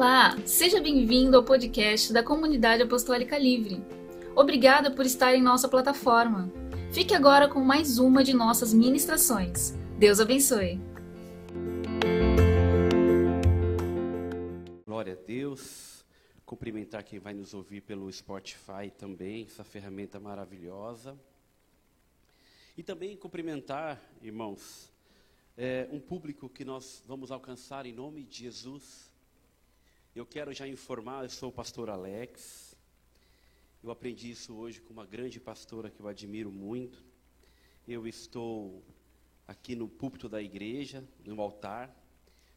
Olá, seja bem-vindo ao podcast da Comunidade Apostólica Livre. Obrigada por estar em nossa plataforma. Fique agora com mais uma de nossas ministrações. Deus abençoe. Glória a Deus. Cumprimentar quem vai nos ouvir pelo Spotify também, essa ferramenta maravilhosa. E também cumprimentar, irmãos, é, um público que nós vamos alcançar em nome de Jesus. Eu quero já informar, eu sou o pastor Alex. Eu aprendi isso hoje com uma grande pastora que eu admiro muito. Eu estou aqui no púlpito da igreja, no altar.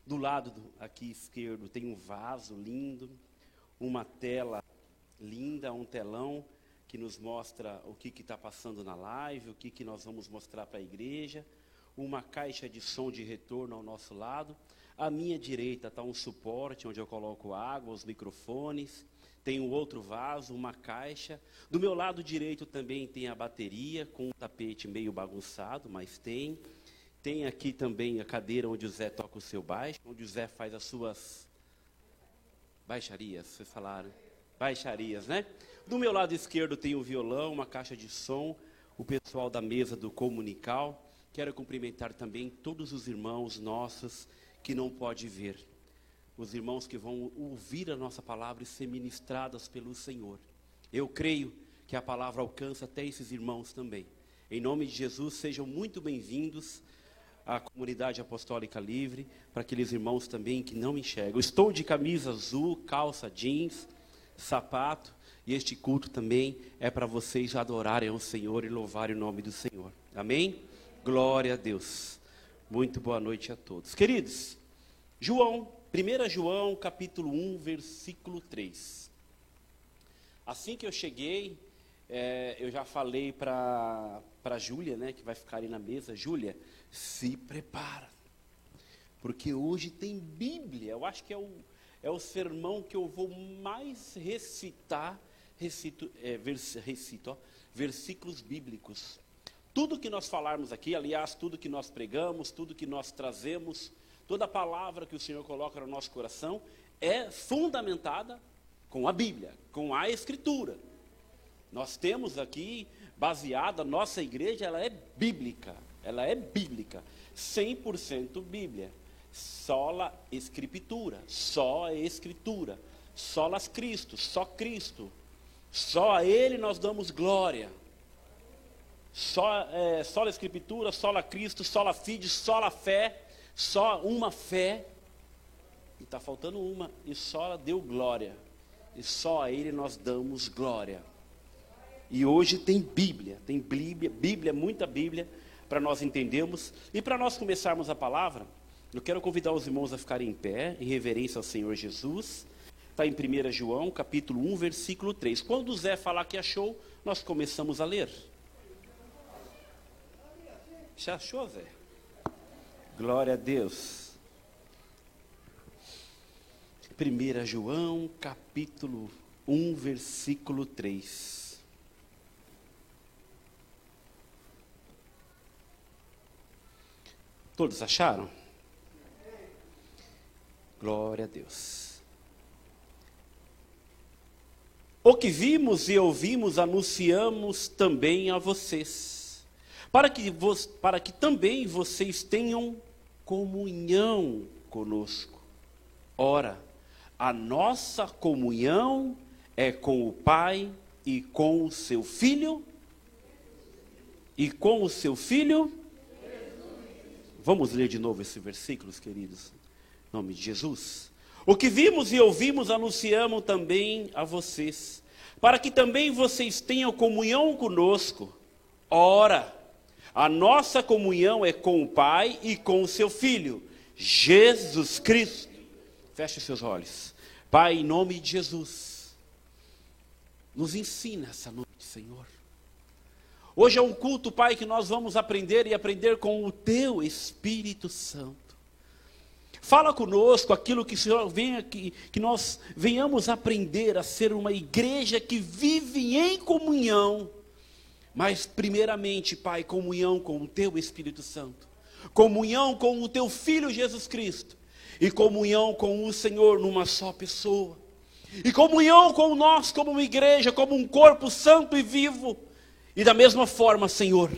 Do lado do, aqui esquerdo tem um vaso lindo, uma tela linda, um telão que nos mostra o que está passando na live, o que, que nós vamos mostrar para a igreja, uma caixa de som de retorno ao nosso lado. À minha direita está um suporte onde eu coloco água, os microfones. Tem um outro vaso, uma caixa. Do meu lado direito também tem a bateria, com um tapete meio bagunçado, mas tem. Tem aqui também a cadeira onde o Zé toca o seu baixo, onde o Zé faz as suas baixarias, vocês falaram? Baixarias, né? Do meu lado esquerdo tem o um violão, uma caixa de som, o pessoal da mesa do Comunical. Quero cumprimentar também todos os irmãos nossos que não pode ver. Os irmãos que vão ouvir a nossa palavra e ser ministradas pelo Senhor. Eu creio que a palavra alcança até esses irmãos também. Em nome de Jesus, sejam muito bem-vindos à comunidade apostólica livre, para aqueles irmãos também que não enxergam. Estou de camisa azul, calça jeans, sapato, e este culto também é para vocês adorarem ao Senhor e louvarem o nome do Senhor. Amém? Glória a Deus. Muito boa noite a todos. Queridos, João, 1 João, capítulo 1, versículo 3. Assim que eu cheguei, é, eu já falei para a Júlia, né, que vai ficar ali na mesa. Júlia, se prepara. Porque hoje tem Bíblia. Eu acho que é o, é o sermão que eu vou mais recitar recito, é, vers, recito ó, versículos bíblicos. Tudo que nós falarmos aqui, aliás, tudo que nós pregamos, tudo que nós trazemos, toda palavra que o Senhor coloca no nosso coração é fundamentada com a Bíblia, com a Escritura. Nós temos aqui, baseada, nossa igreja, ela é bíblica, ela é bíblica, 100% Bíblia. Sola Escritura, só a Escritura, solas Cristo, só Cristo, só a Ele nós damos glória. Só, é, só a Escritura, só a Cristo, só a Fide, só a fé, só uma fé. E está faltando uma, e só deu glória. E só a Ele nós damos glória. E hoje tem Bíblia, tem Bíblia, Bíblia, muita Bíblia, para nós entendermos. E para nós começarmos a palavra, eu quero convidar os irmãos a ficarem em pé, em reverência ao Senhor Jesus. Está em 1 João, capítulo 1, versículo 3. Quando Zé falar que achou, nós começamos a ler. Já Zé? Glória a Deus. 1 João, capítulo 1, versículo 3. Todos acharam? Glória a Deus. O que vimos e ouvimos anunciamos também a vocês, para que, vos, para que também vocês tenham comunhão conosco. Ora, a nossa comunhão é com o Pai e com o seu Filho. E com o seu Filho. Vamos ler de novo esses versículos, queridos, em nome de Jesus. O que vimos e ouvimos anunciamos também a vocês, para que também vocês tenham comunhão conosco. Ora, a nossa comunhão é com o Pai e com o seu Filho, Jesus Cristo. Feche seus olhos. Pai, em nome de Jesus, nos ensina essa noite, Senhor. Hoje é um culto, Pai, que nós vamos aprender e aprender com o Teu Espírito Santo. Fala conosco aquilo que o Senhor vem aqui, que nós venhamos aprender a ser uma igreja que vive em comunhão. Mas primeiramente, Pai, comunhão com o teu Espírito Santo. Comunhão com o teu filho Jesus Cristo. e comunhão com o Senhor numa só pessoa. E comunhão com nós como uma igreja, como um corpo santo e vivo. E da mesma forma, Senhor,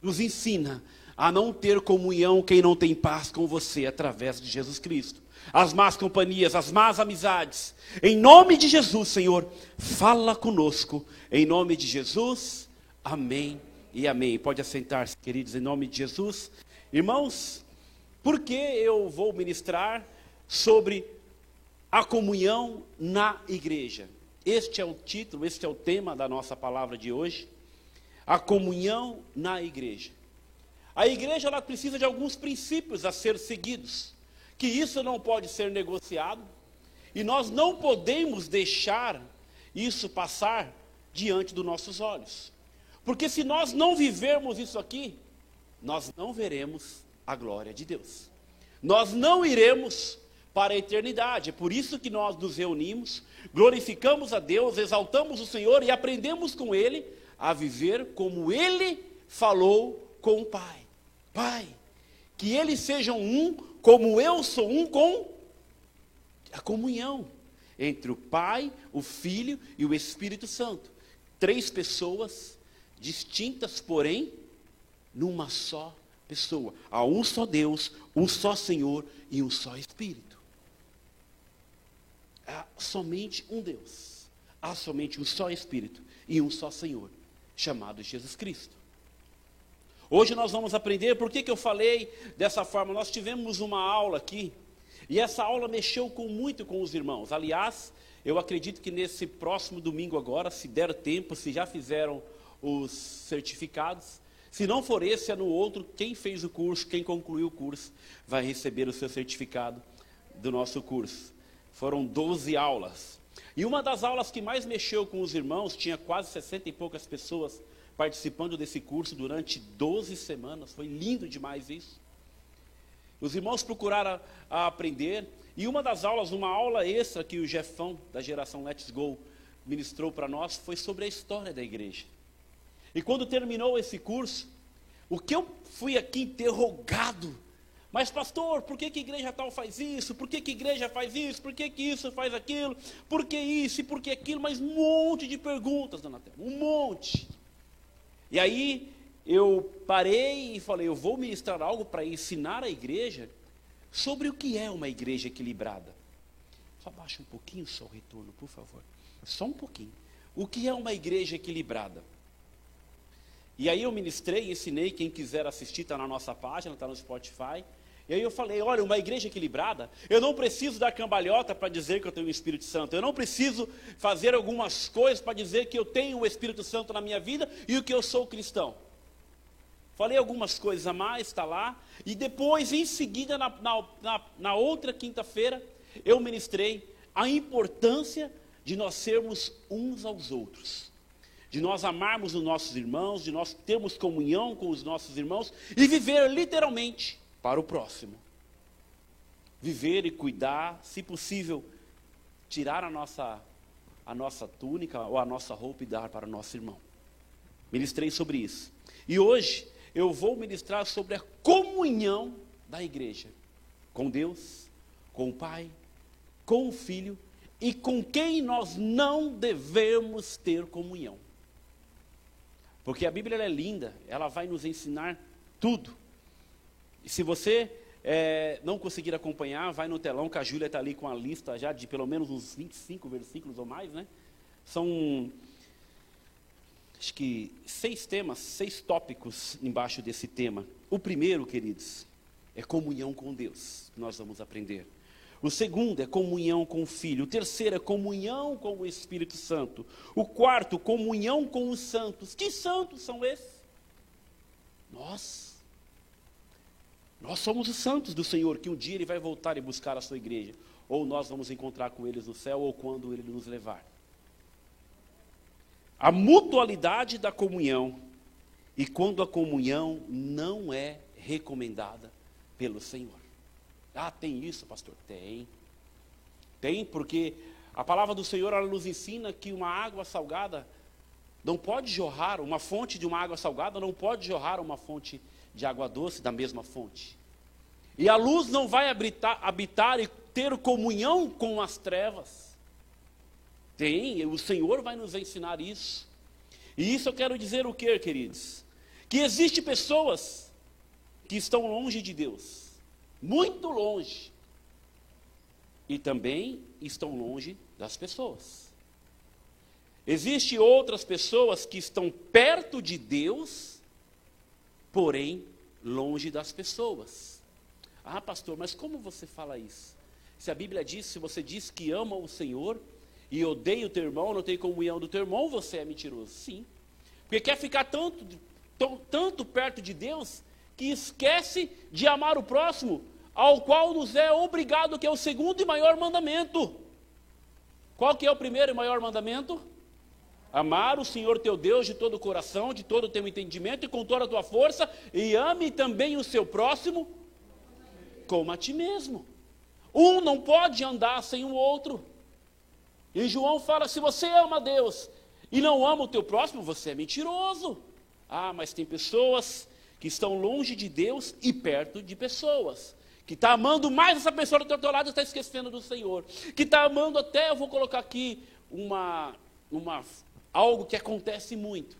nos ensina a não ter comunhão quem não tem paz com você através de Jesus Cristo. As más companhias, as más amizades. Em nome de Jesus, Senhor, fala conosco. Em nome de Jesus, amém e amém. Pode assentar-se, queridos, em nome de Jesus. Irmãos, por que eu vou ministrar sobre a comunhão na igreja? Este é o título, este é o tema da nossa palavra de hoje. A comunhão na igreja. A igreja ela precisa de alguns princípios a ser seguidos, que isso não pode ser negociado, e nós não podemos deixar isso passar diante dos nossos olhos. Porque se nós não vivermos isso aqui, nós não veremos a glória de Deus. Nós não iremos para a eternidade. É por isso que nós nos reunimos, glorificamos a Deus, exaltamos o Senhor e aprendemos com Ele a viver como Ele falou com o Pai. Pai, que eles sejam um como eu sou um com a comunhão entre o Pai, o Filho e o Espírito Santo. Três pessoas distintas, porém, numa só pessoa. Há um só Deus, um só Senhor e um só Espírito. Há somente um Deus. Há somente um só Espírito e um só Senhor, chamado Jesus Cristo. Hoje nós vamos aprender por que, que eu falei dessa forma. Nós tivemos uma aula aqui, e essa aula mexeu com, muito com os irmãos. Aliás, eu acredito que nesse próximo domingo agora, se der tempo, se já fizeram os certificados, se não for esse, é no outro. Quem fez o curso, quem concluiu o curso, vai receber o seu certificado do nosso curso. Foram 12 aulas. E uma das aulas que mais mexeu com os irmãos, tinha quase 60 e poucas pessoas participando desse curso durante 12 semanas. Foi lindo demais isso. Os irmãos procuraram a, aprender. E uma das aulas, uma aula extra que o Jefão, da geração Let's Go, ministrou para nós, foi sobre a história da igreja. E quando terminou esse curso, o que eu fui aqui interrogado, mas pastor, por que, que igreja tal faz isso? Por que, que igreja faz isso? Por que, que isso faz aquilo? Por que isso e por que aquilo? Mas um monte de perguntas, dona Tela, um monte. E aí eu parei e falei, eu vou ministrar algo para ensinar a igreja sobre o que é uma igreja equilibrada. Só baixa um pouquinho só o retorno, por favor. Só um pouquinho. O que é uma igreja equilibrada? E aí eu ministrei, ensinei, quem quiser assistir, está na nossa página, está no Spotify. E aí eu falei, olha, uma igreja equilibrada, eu não preciso dar cambalhota para dizer que eu tenho o Espírito Santo. Eu não preciso fazer algumas coisas para dizer que eu tenho o Espírito Santo na minha vida e que eu sou cristão. Falei algumas coisas a mais, está lá. E depois, em seguida, na, na, na outra quinta-feira, eu ministrei a importância de nós sermos uns aos outros de nós amarmos os nossos irmãos, de nós termos comunhão com os nossos irmãos e viver literalmente para o próximo. Viver e cuidar, se possível, tirar a nossa, a nossa túnica ou a nossa roupa e dar para o nosso irmão. Ministrei sobre isso. E hoje eu vou ministrar sobre a comunhão da igreja com Deus, com o Pai, com o Filho e com quem nós não devemos ter comunhão. Porque a Bíblia é linda, ela vai nos ensinar tudo. E se você é, não conseguir acompanhar, vai no telão, que a Júlia está ali com a lista já de pelo menos uns 25 versículos ou mais, né? São, acho que, seis temas, seis tópicos embaixo desse tema. O primeiro, queridos, é comunhão com Deus, que nós vamos aprender. O segundo é comunhão com o Filho. O terceiro é comunhão com o Espírito Santo. O quarto, comunhão com os santos. Que santos são esses? Nós. Nós somos os santos do Senhor, que um dia Ele vai voltar e buscar a sua igreja. Ou nós vamos encontrar com eles no céu, ou quando Ele nos levar. A mutualidade da comunhão. E quando a comunhão não é recomendada pelo Senhor. Ah, tem isso, pastor? Tem. Tem, porque a palavra do Senhor ela nos ensina que uma água salgada não pode jorrar, uma fonte de uma água salgada não pode jorrar uma fonte de água doce da mesma fonte. E a luz não vai habitar, habitar e ter comunhão com as trevas. Tem, o Senhor vai nos ensinar isso. E isso eu quero dizer o que, queridos? Que existe pessoas que estão longe de Deus, muito longe, e também estão longe das pessoas. Existem outras pessoas que estão perto de Deus, porém longe das pessoas. Ah, pastor, mas como você fala isso? Se a Bíblia diz, se você diz que ama o Senhor e odeia o teu irmão, não tem comunhão do teu irmão, você é mentiroso. Sim. Porque quer ficar tanto, tanto perto de Deus que esquece de amar o próximo, ao qual nos é obrigado, que é o segundo e maior mandamento. Qual que é o primeiro e maior mandamento? Amar o Senhor teu Deus de todo o coração, de todo o teu entendimento e com toda a tua força, e ame também o seu próximo como a ti mesmo. Um não pode andar sem o outro. E João fala: se você ama Deus e não ama o teu próximo, você é mentiroso. Ah, mas tem pessoas que estão longe de Deus e perto de pessoas. Que está amando mais essa pessoa do teu lado está esquecendo do Senhor. Que está amando até, eu vou colocar aqui uma, uma Algo que acontece muito.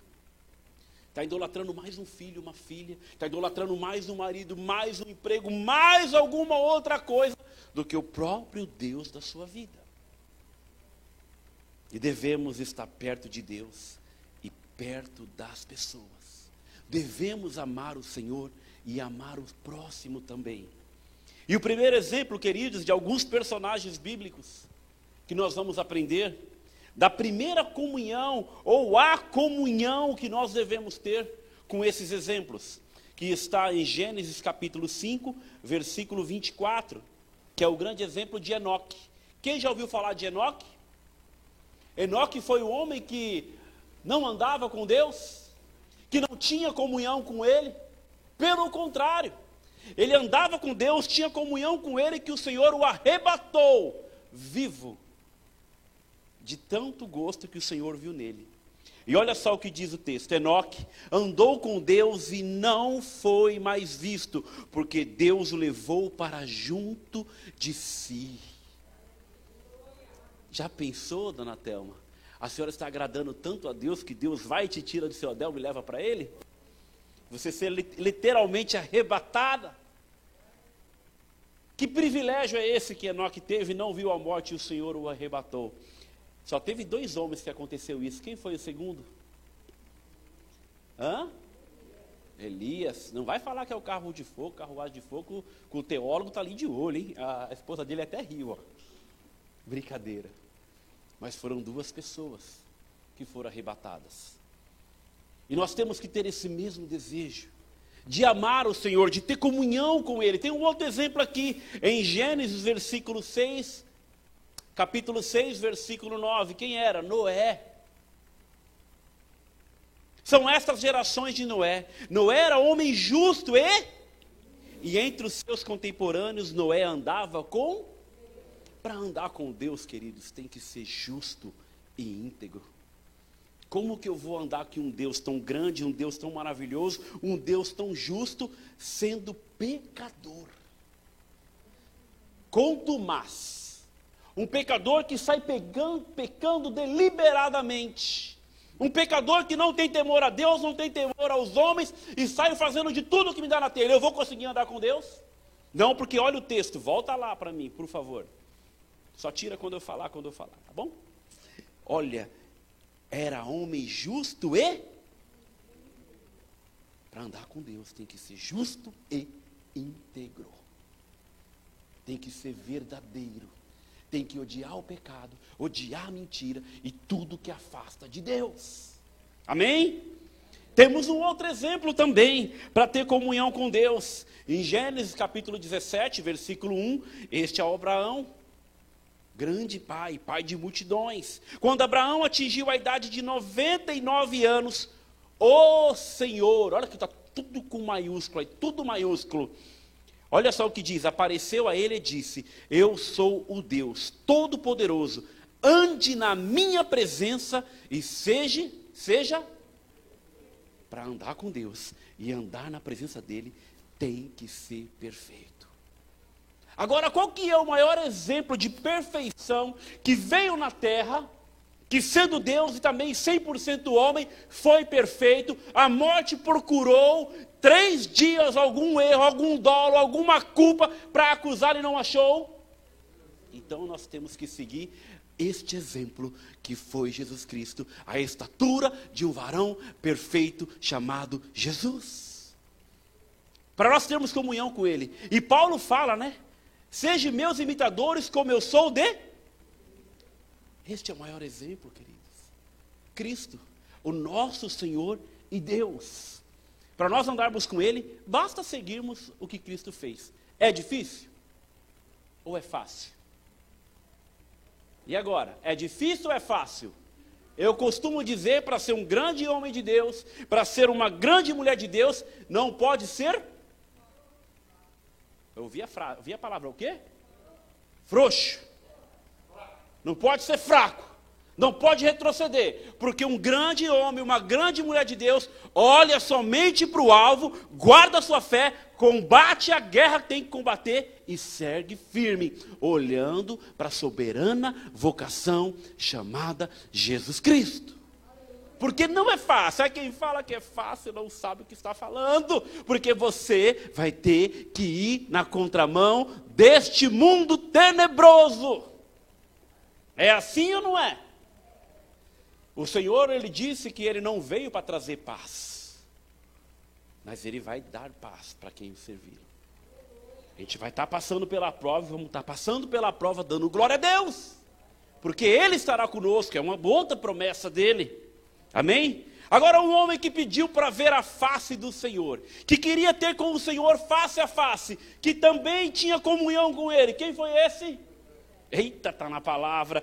Está idolatrando mais um filho, uma filha, está idolatrando mais um marido, mais um emprego, mais alguma outra coisa do que o próprio Deus da sua vida. E devemos estar perto de Deus e perto das pessoas. Devemos amar o Senhor e amar o próximo também. E o primeiro exemplo, queridos, de alguns personagens bíblicos que nós vamos aprender da primeira comunhão ou a comunhão que nós devemos ter com esses exemplos, que está em Gênesis capítulo 5, versículo 24, que é o grande exemplo de Enoque. Quem já ouviu falar de Enoque? Enoque foi o homem que não andava com Deus, que não tinha comunhão com Ele, pelo contrário, ele andava com Deus, tinha comunhão com Ele, que o Senhor o arrebatou vivo de tanto gosto que o Senhor viu nele. E olha só o que diz o texto: Enoque andou com Deus e não foi mais visto, porque Deus o levou para junto de si. Já pensou, dona Telma? A senhora está agradando tanto a Deus que Deus vai e te tira do seu Adel e leva para Ele? Você ser literalmente arrebatada? Que privilégio é esse que Enoque teve não viu a morte e o Senhor o arrebatou? Só teve dois homens que aconteceu isso. Quem foi o segundo? Hã? Elias. Não vai falar que é o carro de fogo, carruagem de fogo, que o teólogo está ali de olho, hein? A esposa dele até riu, ó. Brincadeira. Mas foram duas pessoas que foram arrebatadas. E nós temos que ter esse mesmo desejo de amar o Senhor, de ter comunhão com Ele. Tem um outro exemplo aqui em Gênesis, versículo 6, capítulo 6, versículo 9. Quem era? Noé. São estas gerações de Noé. Noé era homem justo e e entre os seus contemporâneos Noé andava com para andar com Deus, queridos, tem que ser justo e íntegro. Como que eu vou andar com um Deus tão grande, um Deus tão maravilhoso, um Deus tão justo, sendo pecador? Contumaz um pecador que sai pegando, pecando deliberadamente. Um pecador que não tem temor a Deus, não tem temor aos homens e sai fazendo de tudo que me dá na telha. Eu vou conseguir andar com Deus? Não, porque olha o texto, volta lá para mim, por favor. Só tira quando eu falar, quando eu falar, tá bom? Olha, era homem justo e para andar com Deus tem que ser justo e íntegro. Tem que ser verdadeiro tem que odiar o pecado, odiar a mentira e tudo que afasta de Deus. Amém? Temos um outro exemplo também para ter comunhão com Deus. Em Gênesis capítulo 17, versículo 1, este é Abraão, grande pai, pai de multidões. Quando Abraão atingiu a idade de 99 anos, o Senhor, olha que está tudo com maiúsculo, tudo maiúsculo. Olha só o que diz: apareceu a ele e disse: Eu sou o Deus Todo-Poderoso, ande na minha presença e seja, seja para andar com Deus e andar na presença dele tem que ser perfeito. Agora, qual que é o maior exemplo de perfeição que veio na terra, que sendo Deus e também 100% homem, foi perfeito, a morte procurou três dias algum erro, algum dolo, alguma culpa para acusar e não achou? Então nós temos que seguir este exemplo que foi Jesus Cristo, a estatura de um varão perfeito chamado Jesus. Para nós termos comunhão com Ele. E Paulo fala, né? Sejam meus imitadores como eu sou de. Este é o maior exemplo, queridos. Cristo, o nosso Senhor e Deus. Para nós andarmos com Ele, basta seguirmos o que Cristo fez. É difícil? Ou é fácil? E agora, é difícil ou é fácil? Eu costumo dizer para ser um grande homem de Deus, para ser uma grande mulher de Deus, não pode ser. Eu ouvi a, fra... ouvi a palavra o quê? Frouxo. Não pode ser fraco. Não pode retroceder, porque um grande homem, uma grande mulher de Deus, olha somente para o alvo, guarda sua fé, combate a guerra que tem que combater e segue firme, olhando para a soberana vocação chamada Jesus Cristo. Porque não é fácil. É quem fala que é fácil não sabe o que está falando. Porque você vai ter que ir na contramão deste mundo tenebroso. É assim ou não é? O Senhor, ele disse que ele não veio para trazer paz, mas ele vai dar paz para quem o servir. A gente vai estar tá passando pela prova, vamos estar tá passando pela prova dando glória a Deus, porque ele estará conosco, é uma outra promessa dele. Amém? Agora, um homem que pediu para ver a face do Senhor, que queria ter com o Senhor face a face, que também tinha comunhão com ele, quem foi esse? Eita, está na palavra,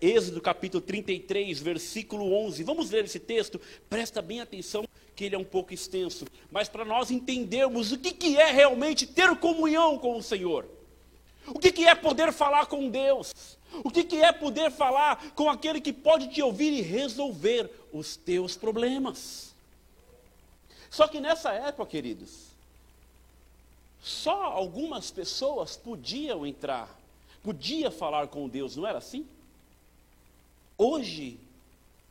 Êxodo capítulo 33, versículo 11. Vamos ler esse texto, presta bem atenção, que ele é um pouco extenso, mas para nós entendermos o que, que é realmente ter comunhão com o Senhor, o que, que é poder falar com Deus, o que, que é poder falar com aquele que pode te ouvir e resolver os teus problemas. Só que nessa época, queridos, só algumas pessoas podiam entrar podia falar com Deus, não era assim? Hoje,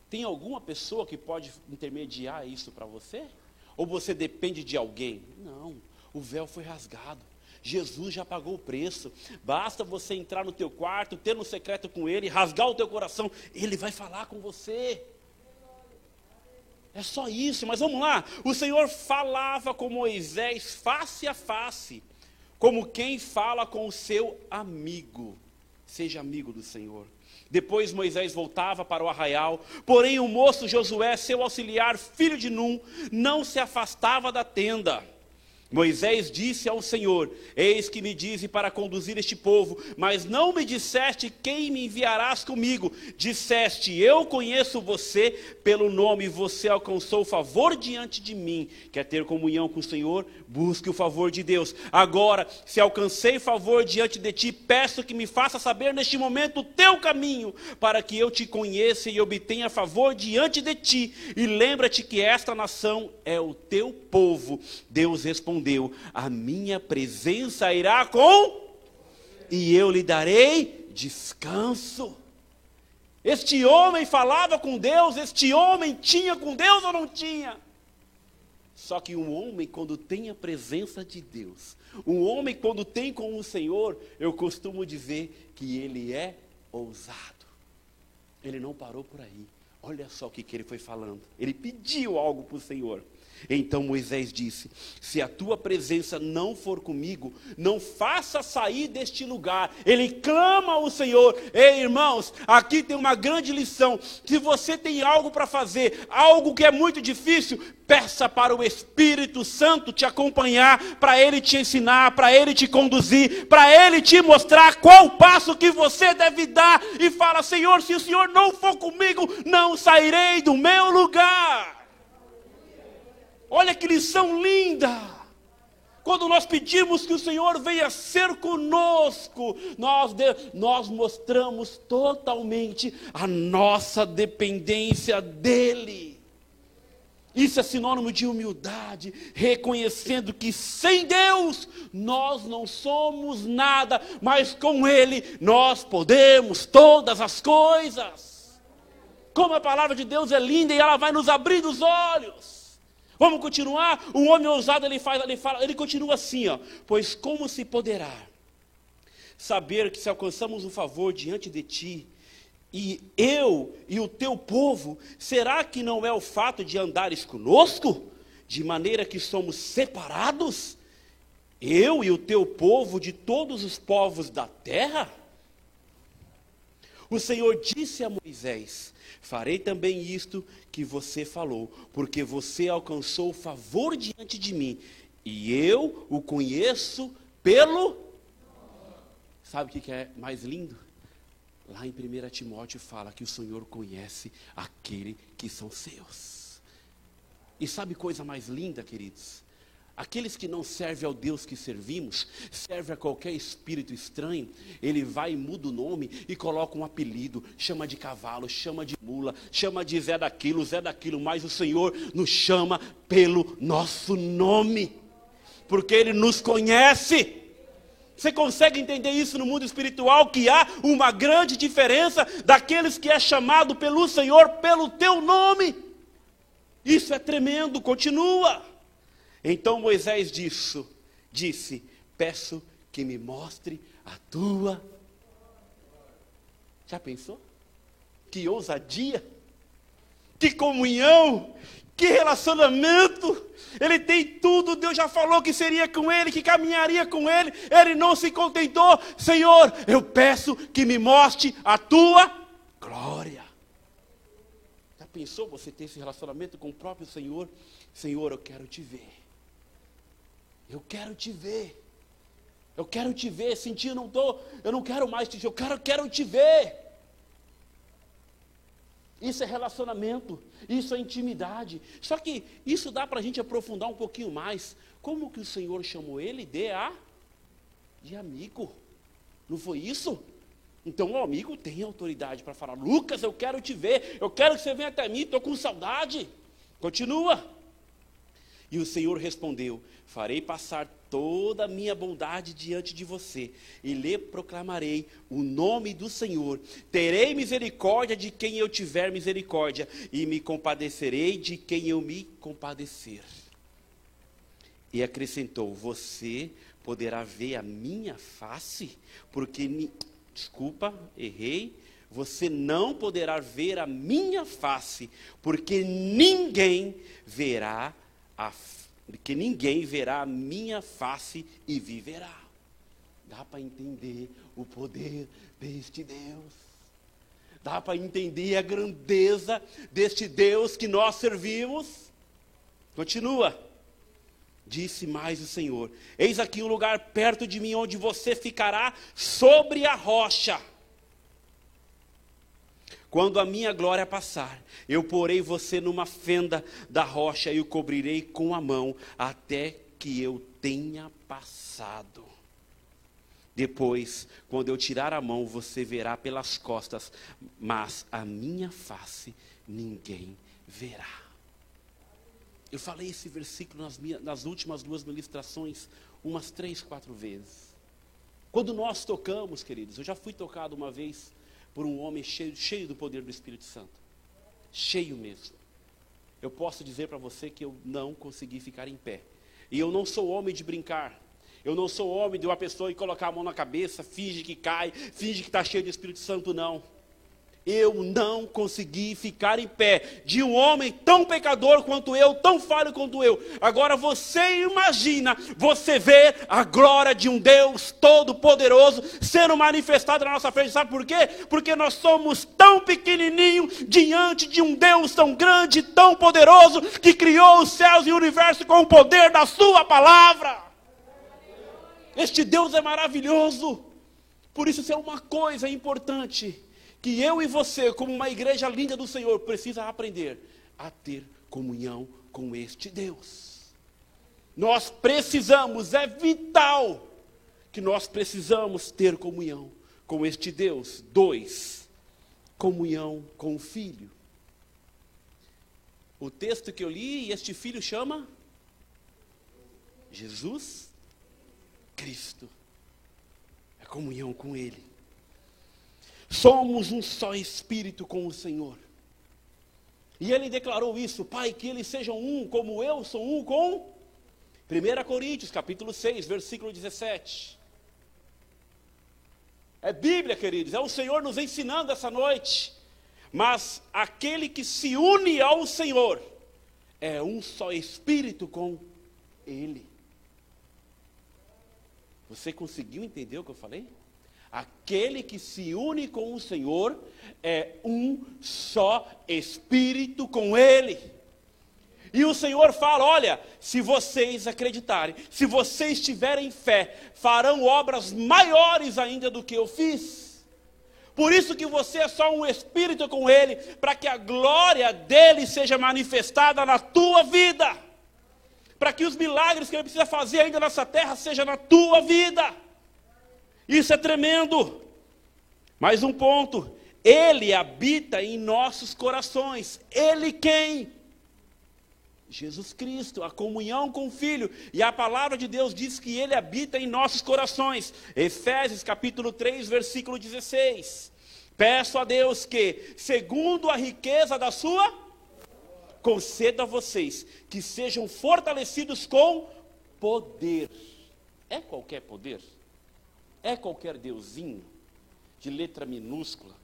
tem alguma pessoa que pode intermediar isso para você? Ou você depende de alguém? Não, o véu foi rasgado. Jesus já pagou o preço. Basta você entrar no teu quarto, ter no um secreto com ele, rasgar o teu coração, ele vai falar com você. É só isso, mas vamos lá. O Senhor falava com Moisés face a face como quem fala com o seu amigo. Seja amigo do Senhor. Depois Moisés voltava para o arraial, porém o moço Josué, seu auxiliar, filho de Num, não se afastava da tenda. Moisés disse ao Senhor: Eis que me dize para conduzir este povo, mas não me disseste quem me enviarás comigo. Disseste: Eu conheço você pelo nome, você alcançou favor diante de mim. Quer ter comunhão com o Senhor? Busque o favor de Deus. Agora, se alcancei favor diante de ti, peço que me faça saber neste momento o teu caminho, para que eu te conheça e obtenha favor diante de ti. E lembra-te que esta nação é o teu povo. Deus respondeu respondeu: A minha presença irá com, e eu lhe darei descanso. Este homem falava com Deus, este homem tinha com Deus ou não tinha? Só que um homem, quando tem a presença de Deus, um homem, quando tem com o Senhor, eu costumo dizer que ele é ousado. Ele não parou por aí. Olha só o que, que ele foi falando. Ele pediu algo para o Senhor. Então Moisés disse: Se a tua presença não for comigo, não faça sair deste lugar. Ele clama ao Senhor. Ei, irmãos, aqui tem uma grande lição. Se você tem algo para fazer, algo que é muito difícil, peça para o Espírito Santo te acompanhar, para ele te ensinar, para ele te conduzir, para ele te mostrar qual passo que você deve dar. E fala: Senhor, se o Senhor não for comigo, não sairei do meu lugar. Olha que lição linda! Quando nós pedimos que o Senhor venha ser conosco, nós, nós mostramos totalmente a nossa dependência dEle. Isso é sinônimo de humildade, reconhecendo que sem Deus nós não somos nada, mas com Ele nós podemos todas as coisas. Como a palavra de Deus é linda e ela vai nos abrir os olhos. Vamos continuar? O homem ousado ele faz, ele fala, ele continua assim, ó. Pois como se poderá saber que se alcançamos um favor diante de ti, e eu e o teu povo, será que não é o fato de andares conosco, de maneira que somos separados, eu e o teu povo de todos os povos da terra? O Senhor disse a Moisés: Farei também isto que você falou, porque você alcançou favor diante de mim, e eu o conheço pelo. Sabe o que é mais lindo? Lá em 1 Timóteo fala que o Senhor conhece aquele que são seus. E sabe coisa mais linda, queridos? Aqueles que não servem ao Deus que servimos, servem a qualquer espírito estranho, ele vai e muda o nome e coloca um apelido, chama de cavalo, chama de mula, chama de Zé daquilo, Zé daquilo, mas o Senhor nos chama pelo nosso nome, porque Ele nos conhece. Você consegue entender isso no mundo espiritual? Que há uma grande diferença daqueles que é chamado pelo Senhor pelo teu nome. Isso é tremendo, continua. Então Moisés disse, disse: Peço que me mostre a tua. Já pensou? Que ousadia, que comunhão, que relacionamento! Ele tem tudo, Deus já falou que seria com ele, que caminharia com ele. Ele não se contentou. Senhor, eu peço que me mostre a tua glória. Já pensou você ter esse relacionamento com o próprio Senhor? Senhor, eu quero te ver. Eu quero te ver. Eu quero te ver, sentir, eu não tô, eu não quero mais te ver, eu quero, quero te ver. Isso é relacionamento, isso é intimidade. Só que isso dá para a gente aprofundar um pouquinho mais. Como que o Senhor chamou ele de a de amigo? Não foi isso? Então o amigo tem autoridade para falar: Lucas, eu quero te ver, eu quero que você venha até mim, estou com saudade. Continua. E o Senhor respondeu: Farei passar toda a minha bondade diante de você, e lhe proclamarei o nome do Senhor. Terei misericórdia de quem eu tiver misericórdia, e me compadecerei de quem eu me compadecer. E acrescentou: Você poderá ver a minha face, porque, desculpa, errei. Você não poderá ver a minha face, porque ninguém verá a, que ninguém verá a minha face e viverá. Dá para entender o poder deste Deus. Dá para entender a grandeza deste Deus que nós servimos. Continua. Disse mais o Senhor: Eis aqui um lugar perto de mim onde você ficará sobre a rocha. Quando a minha glória passar, eu porei você numa fenda da rocha e o cobrirei com a mão, até que eu tenha passado. Depois, quando eu tirar a mão, você verá pelas costas, mas a minha face ninguém verá. Eu falei esse versículo nas, minhas, nas últimas duas ministrações, umas três, quatro vezes. Quando nós tocamos, queridos, eu já fui tocado uma vez por um homem cheio, cheio do poder do Espírito Santo. Cheio mesmo. Eu posso dizer para você que eu não consegui ficar em pé. E eu não sou homem de brincar. Eu não sou homem de uma pessoa e colocar a mão na cabeça, finge que cai, finge que está cheio de Espírito Santo, não eu não consegui ficar em pé de um homem tão pecador quanto eu, tão falho quanto eu. Agora você imagina, você vê a glória de um Deus todo-poderoso sendo manifestada na nossa frente. Sabe por quê? Porque nós somos tão pequenininho diante de um Deus tão grande, tão poderoso, que criou os céus e o universo com o poder da sua palavra. Este Deus é maravilhoso. Por isso, isso é uma coisa importante que eu e você, como uma igreja linda do Senhor, precisa aprender a ter comunhão com este Deus. Nós precisamos, é vital que nós precisamos ter comunhão com este Deus. Dois, comunhão com o Filho. o texto que eu li, este filho chama Jesus Cristo. É comunhão com Ele. Somos um só espírito com o Senhor. E ele declarou isso, Pai, que eles sejam um, como eu sou um com 1 Coríntios, capítulo 6, versículo 17. É Bíblia, queridos, é o Senhor nos ensinando essa noite. Mas aquele que se une ao Senhor é um só espírito com Ele. Você conseguiu entender o que eu falei? Aquele que se une com o Senhor é um só espírito com Ele. E o Senhor fala: olha, se vocês acreditarem, se vocês tiverem fé, farão obras maiores ainda do que eu fiz. Por isso que você é só um espírito com Ele, para que a glória dele seja manifestada na tua vida, para que os milagres que Ele precisa fazer ainda nessa terra seja na tua vida. Isso é tremendo. Mais um ponto. Ele habita em nossos corações. Ele quem? Jesus Cristo, a comunhão com o Filho. E a palavra de Deus diz que ele habita em nossos corações. Efésios capítulo 3, versículo 16. Peço a Deus que, segundo a riqueza da sua, conceda a vocês que sejam fortalecidos com poder. É qualquer poder? É qualquer deusinho de letra minúscula?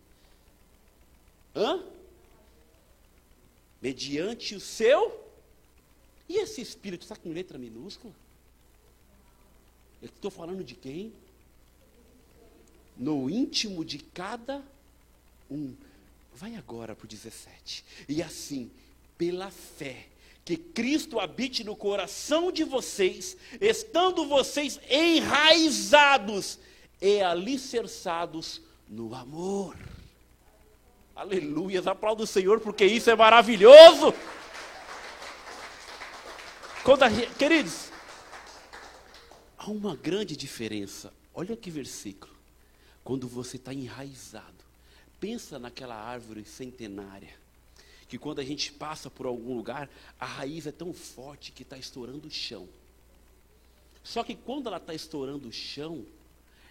Hã? Mediante o seu. E esse espírito está com letra minúscula? Eu estou falando de quem? No íntimo de cada um. Vai agora para o 17. E assim, pela fé, que Cristo habite no coração de vocês, estando vocês enraizados e alicerçados no amor. Aleluia, aplauda o Senhor, porque isso é maravilhoso. Quando queridos, há uma grande diferença. Olha que versículo. Quando você está enraizado, pensa naquela árvore centenária, que quando a gente passa por algum lugar, a raiz é tão forte que está estourando o chão. Só que quando ela está estourando o chão,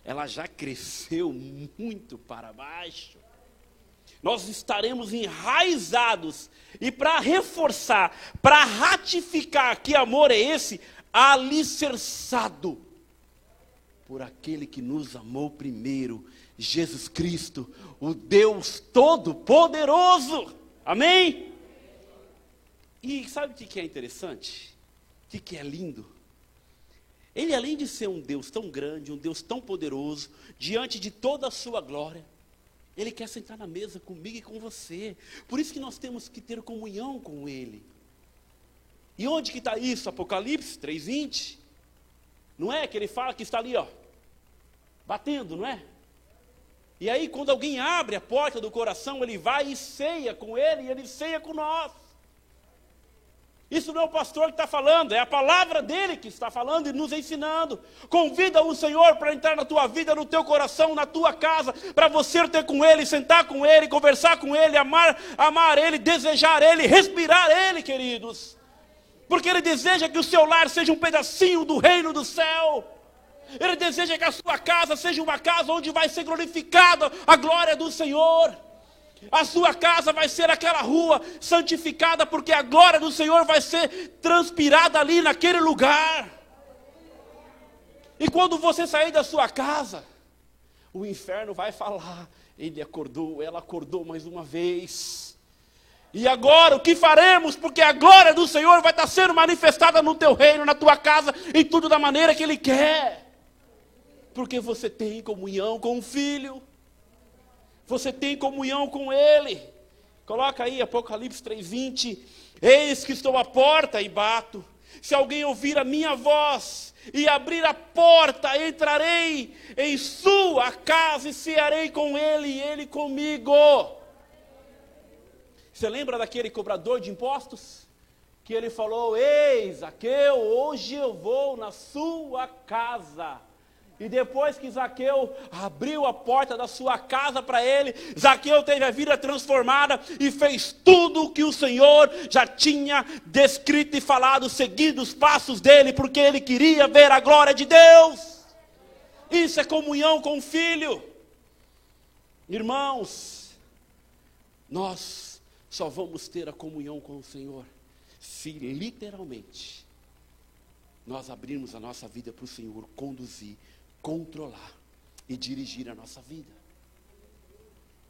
ela já cresceu muito para baixo. Nós estaremos enraizados e para reforçar, para ratificar que amor é esse, alicerçado por aquele que nos amou primeiro, Jesus Cristo, o Deus Todo-Poderoso. Amém? E sabe o que é interessante? O que é lindo? Ele, além de ser um Deus tão grande, um Deus tão poderoso, diante de toda a sua glória, ele quer sentar na mesa comigo e com você. Por isso que nós temos que ter comunhão com Ele. E onde que está isso? Apocalipse 3,20. Não é que ele fala que está ali, ó, batendo, não é? E aí, quando alguém abre a porta do coração, ele vai e ceia com ele, e ele ceia com nós. Isso não é o pastor que está falando, é a palavra dele que está falando e nos ensinando. Convida o Senhor para entrar na tua vida, no teu coração, na tua casa, para você ter com ele, sentar com ele, conversar com ele, amar, amar ele, desejar ele, respirar ele, queridos. Porque ele deseja que o seu lar seja um pedacinho do reino do céu. Ele deseja que a sua casa seja uma casa onde vai ser glorificada a glória do Senhor. A sua casa vai ser aquela rua santificada, porque a glória do Senhor vai ser transpirada ali naquele lugar. E quando você sair da sua casa, o inferno vai falar: ele acordou, ela acordou mais uma vez. E agora o que faremos? Porque a glória do Senhor vai estar sendo manifestada no teu reino, na tua casa, em tudo da maneira que Ele quer. Porque você tem comunhão com o Filho. Você tem comunhão com Ele. Coloca aí Apocalipse 3:20. Eis que estou à porta e bato. Se alguém ouvir a minha voz e abrir a porta, entrarei em sua casa e cearei com ele e ele comigo. Você lembra daquele cobrador de impostos? Que ele falou: Eis, Zaqueu, hoje eu vou na sua casa E depois que Zaqueu abriu a porta da sua casa para ele, Zaqueu teve a vida transformada e fez tudo o que o Senhor já tinha descrito e falado, seguindo os passos dele, porque ele queria ver a glória de Deus. Isso é comunhão com o filho. Irmãos, nós só vamos ter a comunhão com o Senhor se literalmente nós abrirmos a nossa vida para o Senhor conduzir controlar e dirigir a nossa vida.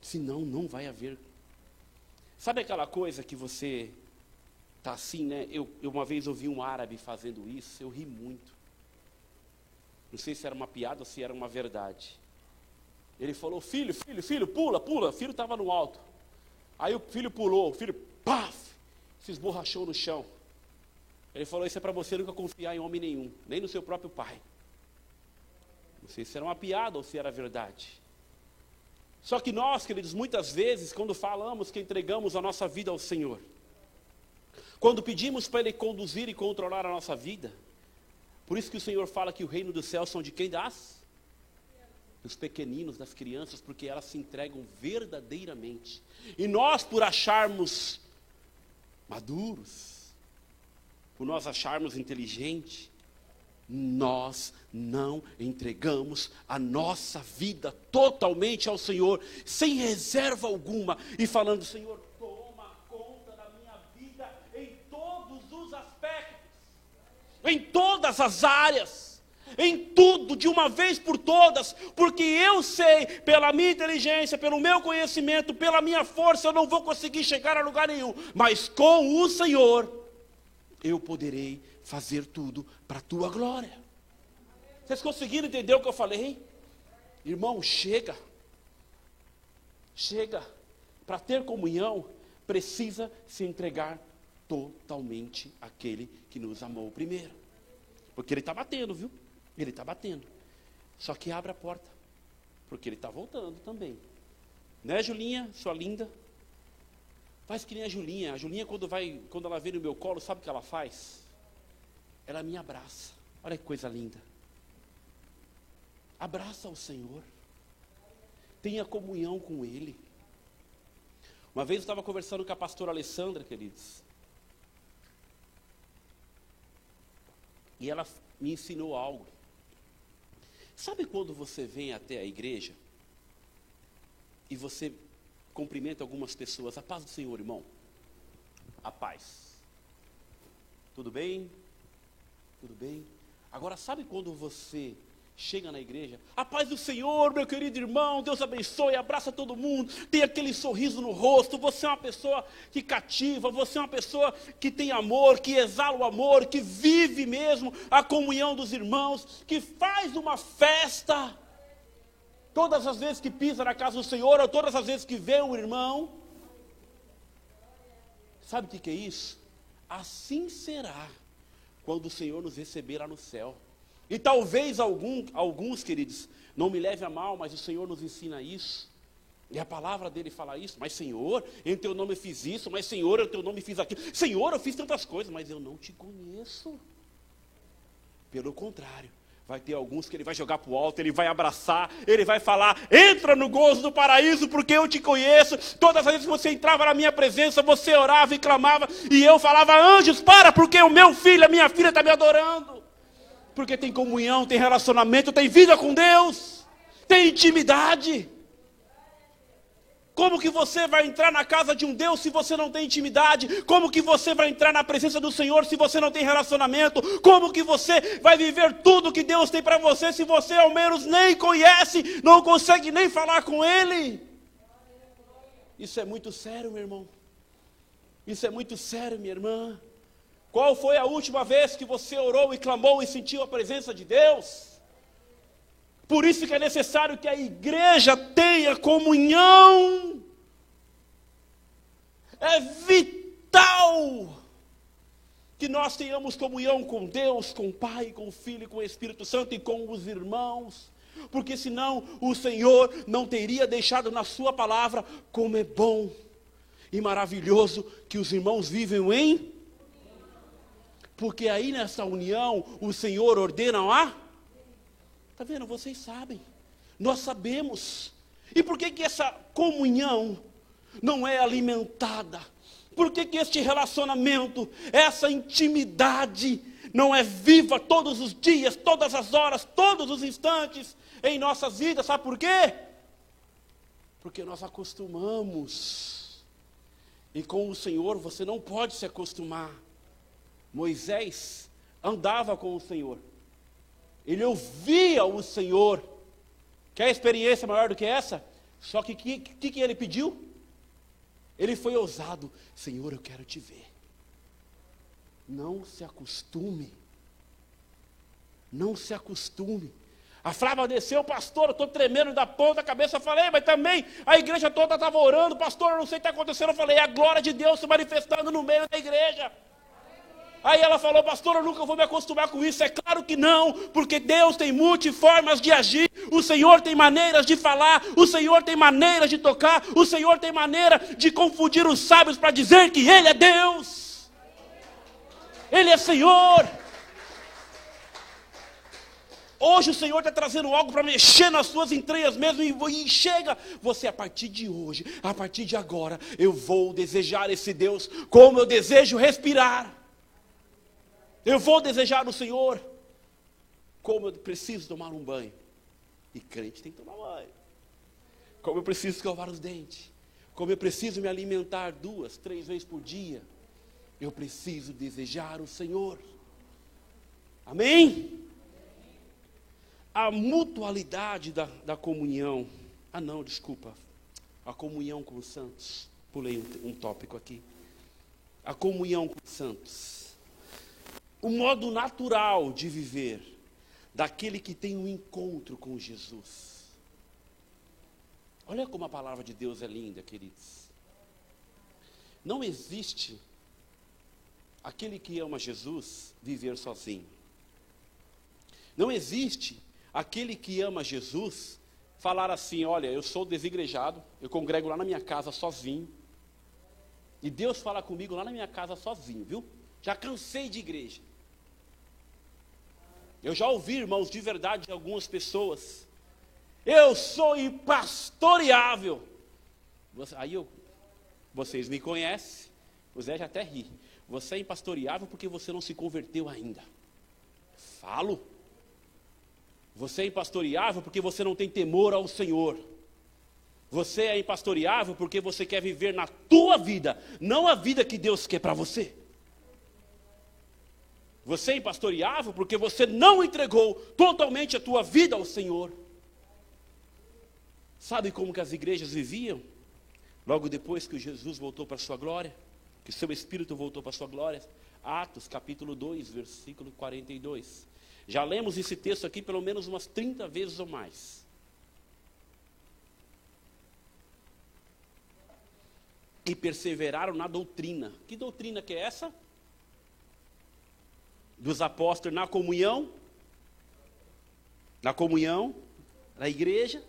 Senão, não vai haver. Sabe aquela coisa que você está assim, né? Eu, eu uma vez ouvi um árabe fazendo isso, eu ri muito. Não sei se era uma piada ou se era uma verdade. Ele falou: Filho, filho, filho, pula, pula. O filho estava no alto. Aí o filho pulou, o filho, paf, se esborrachou no chão. Ele falou: Isso é para você nunca confiar em homem nenhum, nem no seu próprio pai. Se era uma piada ou se era verdade. Só que nós, queridos, muitas vezes, quando falamos que entregamos a nossa vida ao Senhor, quando pedimos para Ele conduzir e controlar a nossa vida, por isso que o Senhor fala que o reino dos céus são de quem das? Dos pequeninos, das crianças, porque elas se entregam verdadeiramente. E nós, por acharmos maduros, por nós acharmos inteligente, nós não entregamos a nossa vida totalmente ao Senhor, sem reserva alguma, e falando: Senhor, toma conta da minha vida em todos os aspectos, em todas as áreas, em tudo, de uma vez por todas, porque eu sei, pela minha inteligência, pelo meu conhecimento, pela minha força, eu não vou conseguir chegar a lugar nenhum, mas com o Senhor, eu poderei fazer tudo para a tua glória. Vocês conseguiram entender o que eu falei? Irmão, chega. Chega. Para ter comunhão, precisa se entregar totalmente àquele que nos amou primeiro. Porque ele está batendo, viu? Ele está batendo. Só que abre a porta. Porque ele está voltando também. Né, Julinha, sua linda? Faz que nem a Julinha. A Julinha, quando, vai, quando ela vem no meu colo, sabe o que ela faz? Ela me abraça. Olha que coisa linda. Abraça o Senhor. Tenha comunhão com Ele. Uma vez eu estava conversando com a pastora Alessandra, queridos. E ela me ensinou algo. Sabe quando você vem até a igreja e você cumprimenta algumas pessoas, a paz do Senhor, irmão? A paz. Tudo bem? Tudo bem? Agora, sabe quando você chega na igreja, a paz do Senhor, meu querido irmão, Deus abençoe, abraça todo mundo, tem aquele sorriso no rosto, você é uma pessoa que cativa, você é uma pessoa que tem amor, que exala o amor, que vive mesmo a comunhão dos irmãos, que faz uma festa. Todas as vezes que pisa na casa do Senhor, ou todas as vezes que vê um irmão, sabe o que é isso? Assim será quando o Senhor nos receber lá no céu. E talvez algum, alguns, queridos, não me leve a mal, mas o Senhor nos ensina isso. E a palavra dele fala isso, mas Senhor, em teu nome eu fiz isso, mas Senhor, em teu nome fiz aquilo. Senhor, eu fiz tantas coisas, mas eu não te conheço. Pelo contrário, Vai ter alguns que ele vai jogar para o alto, ele vai abraçar, ele vai falar: entra no gozo do paraíso, porque eu te conheço. Todas as vezes que você entrava na minha presença, você orava e clamava, e eu falava: anjos, para, porque o meu filho, a minha filha está me adorando. Porque tem comunhão, tem relacionamento, tem vida com Deus, tem intimidade. Como que você vai entrar na casa de um Deus se você não tem intimidade? Como que você vai entrar na presença do Senhor se você não tem relacionamento? Como que você vai viver tudo que Deus tem para você se você ao menos nem conhece, não consegue nem falar com Ele? Isso é muito sério, meu irmão. Isso é muito sério, minha irmã. Qual foi a última vez que você orou e clamou e sentiu a presença de Deus? Por isso que é necessário que a igreja tenha comunhão. É vital que nós tenhamos comunhão com Deus, com o Pai, com o Filho, com o Espírito Santo e com os irmãos. Porque senão o Senhor não teria deixado na sua palavra como é bom e maravilhoso que os irmãos vivem em porque aí nessa união o Senhor ordena a Está vendo? Vocês sabem. Nós sabemos. E por que, que essa comunhão não é alimentada? Por que, que este relacionamento, essa intimidade, não é viva todos os dias, todas as horas, todos os instantes em nossas vidas? Sabe por quê? Porque nós acostumamos. E com o Senhor você não pode se acostumar. Moisés andava com o Senhor. Ele ouvia o Senhor. Quer experiência maior do que essa? Só que o que, que, que ele pediu? Ele foi ousado. Senhor, eu quero te ver. Não se acostume. Não se acostume. A Flávia desceu, pastor, eu estou tremendo da ponta da cabeça. Eu falei, mas também a igreja toda estava orando, pastor, eu não sei o que está acontecendo. Eu falei, é a glória de Deus se manifestando no meio da igreja. Aí ela falou, pastor, eu nunca vou me acostumar com isso. É claro que não, porque Deus tem multiformas de agir, o Senhor tem maneiras de falar, o Senhor tem maneiras de tocar, o Senhor tem maneira de confundir os sábios para dizer que Ele é Deus, Ele é Senhor. Hoje o Senhor está trazendo algo para mexer nas suas entranhas mesmo e, e chega. Você, a partir de hoje, a partir de agora, eu vou desejar esse Deus como eu desejo respirar. Eu vou desejar o Senhor como eu preciso tomar um banho. E crente tem que tomar banho. Como eu preciso escovar os dentes. Como eu preciso me alimentar duas, três vezes por dia. Eu preciso desejar o Senhor. Amém? A mutualidade da, da comunhão. Ah, não, desculpa. A comunhão com os santos. Pulei um, um tópico aqui. A comunhão com os santos o modo natural de viver daquele que tem um encontro com Jesus. Olha como a palavra de Deus é linda, queridos. Não existe aquele que ama Jesus viver sozinho. Não existe aquele que ama Jesus falar assim: olha, eu sou desigrejado, eu congrego lá na minha casa sozinho. E Deus fala comigo lá na minha casa sozinho, viu? Já cansei de igreja. Eu já ouvi, irmãos, de verdade, de algumas pessoas. Eu sou impastoreável. Aí eu, vocês me conhecem, o Zé já até ri. Você é impastoreável porque você não se converteu ainda. Falo. Você é impastoreável porque você não tem temor ao Senhor. Você é impastoreável porque você quer viver na tua vida, não a vida que Deus quer para você. Você impastoreável porque você não entregou totalmente a tua vida ao Senhor. Sabe como que as igrejas viviam? Logo depois que Jesus voltou para a sua glória, que seu Espírito voltou para a sua glória. Atos capítulo 2, versículo 42. Já lemos esse texto aqui pelo menos umas 30 vezes ou mais. E perseveraram na doutrina. Que doutrina que é essa? Dos apóstolos na comunhão, na comunhão, na igreja,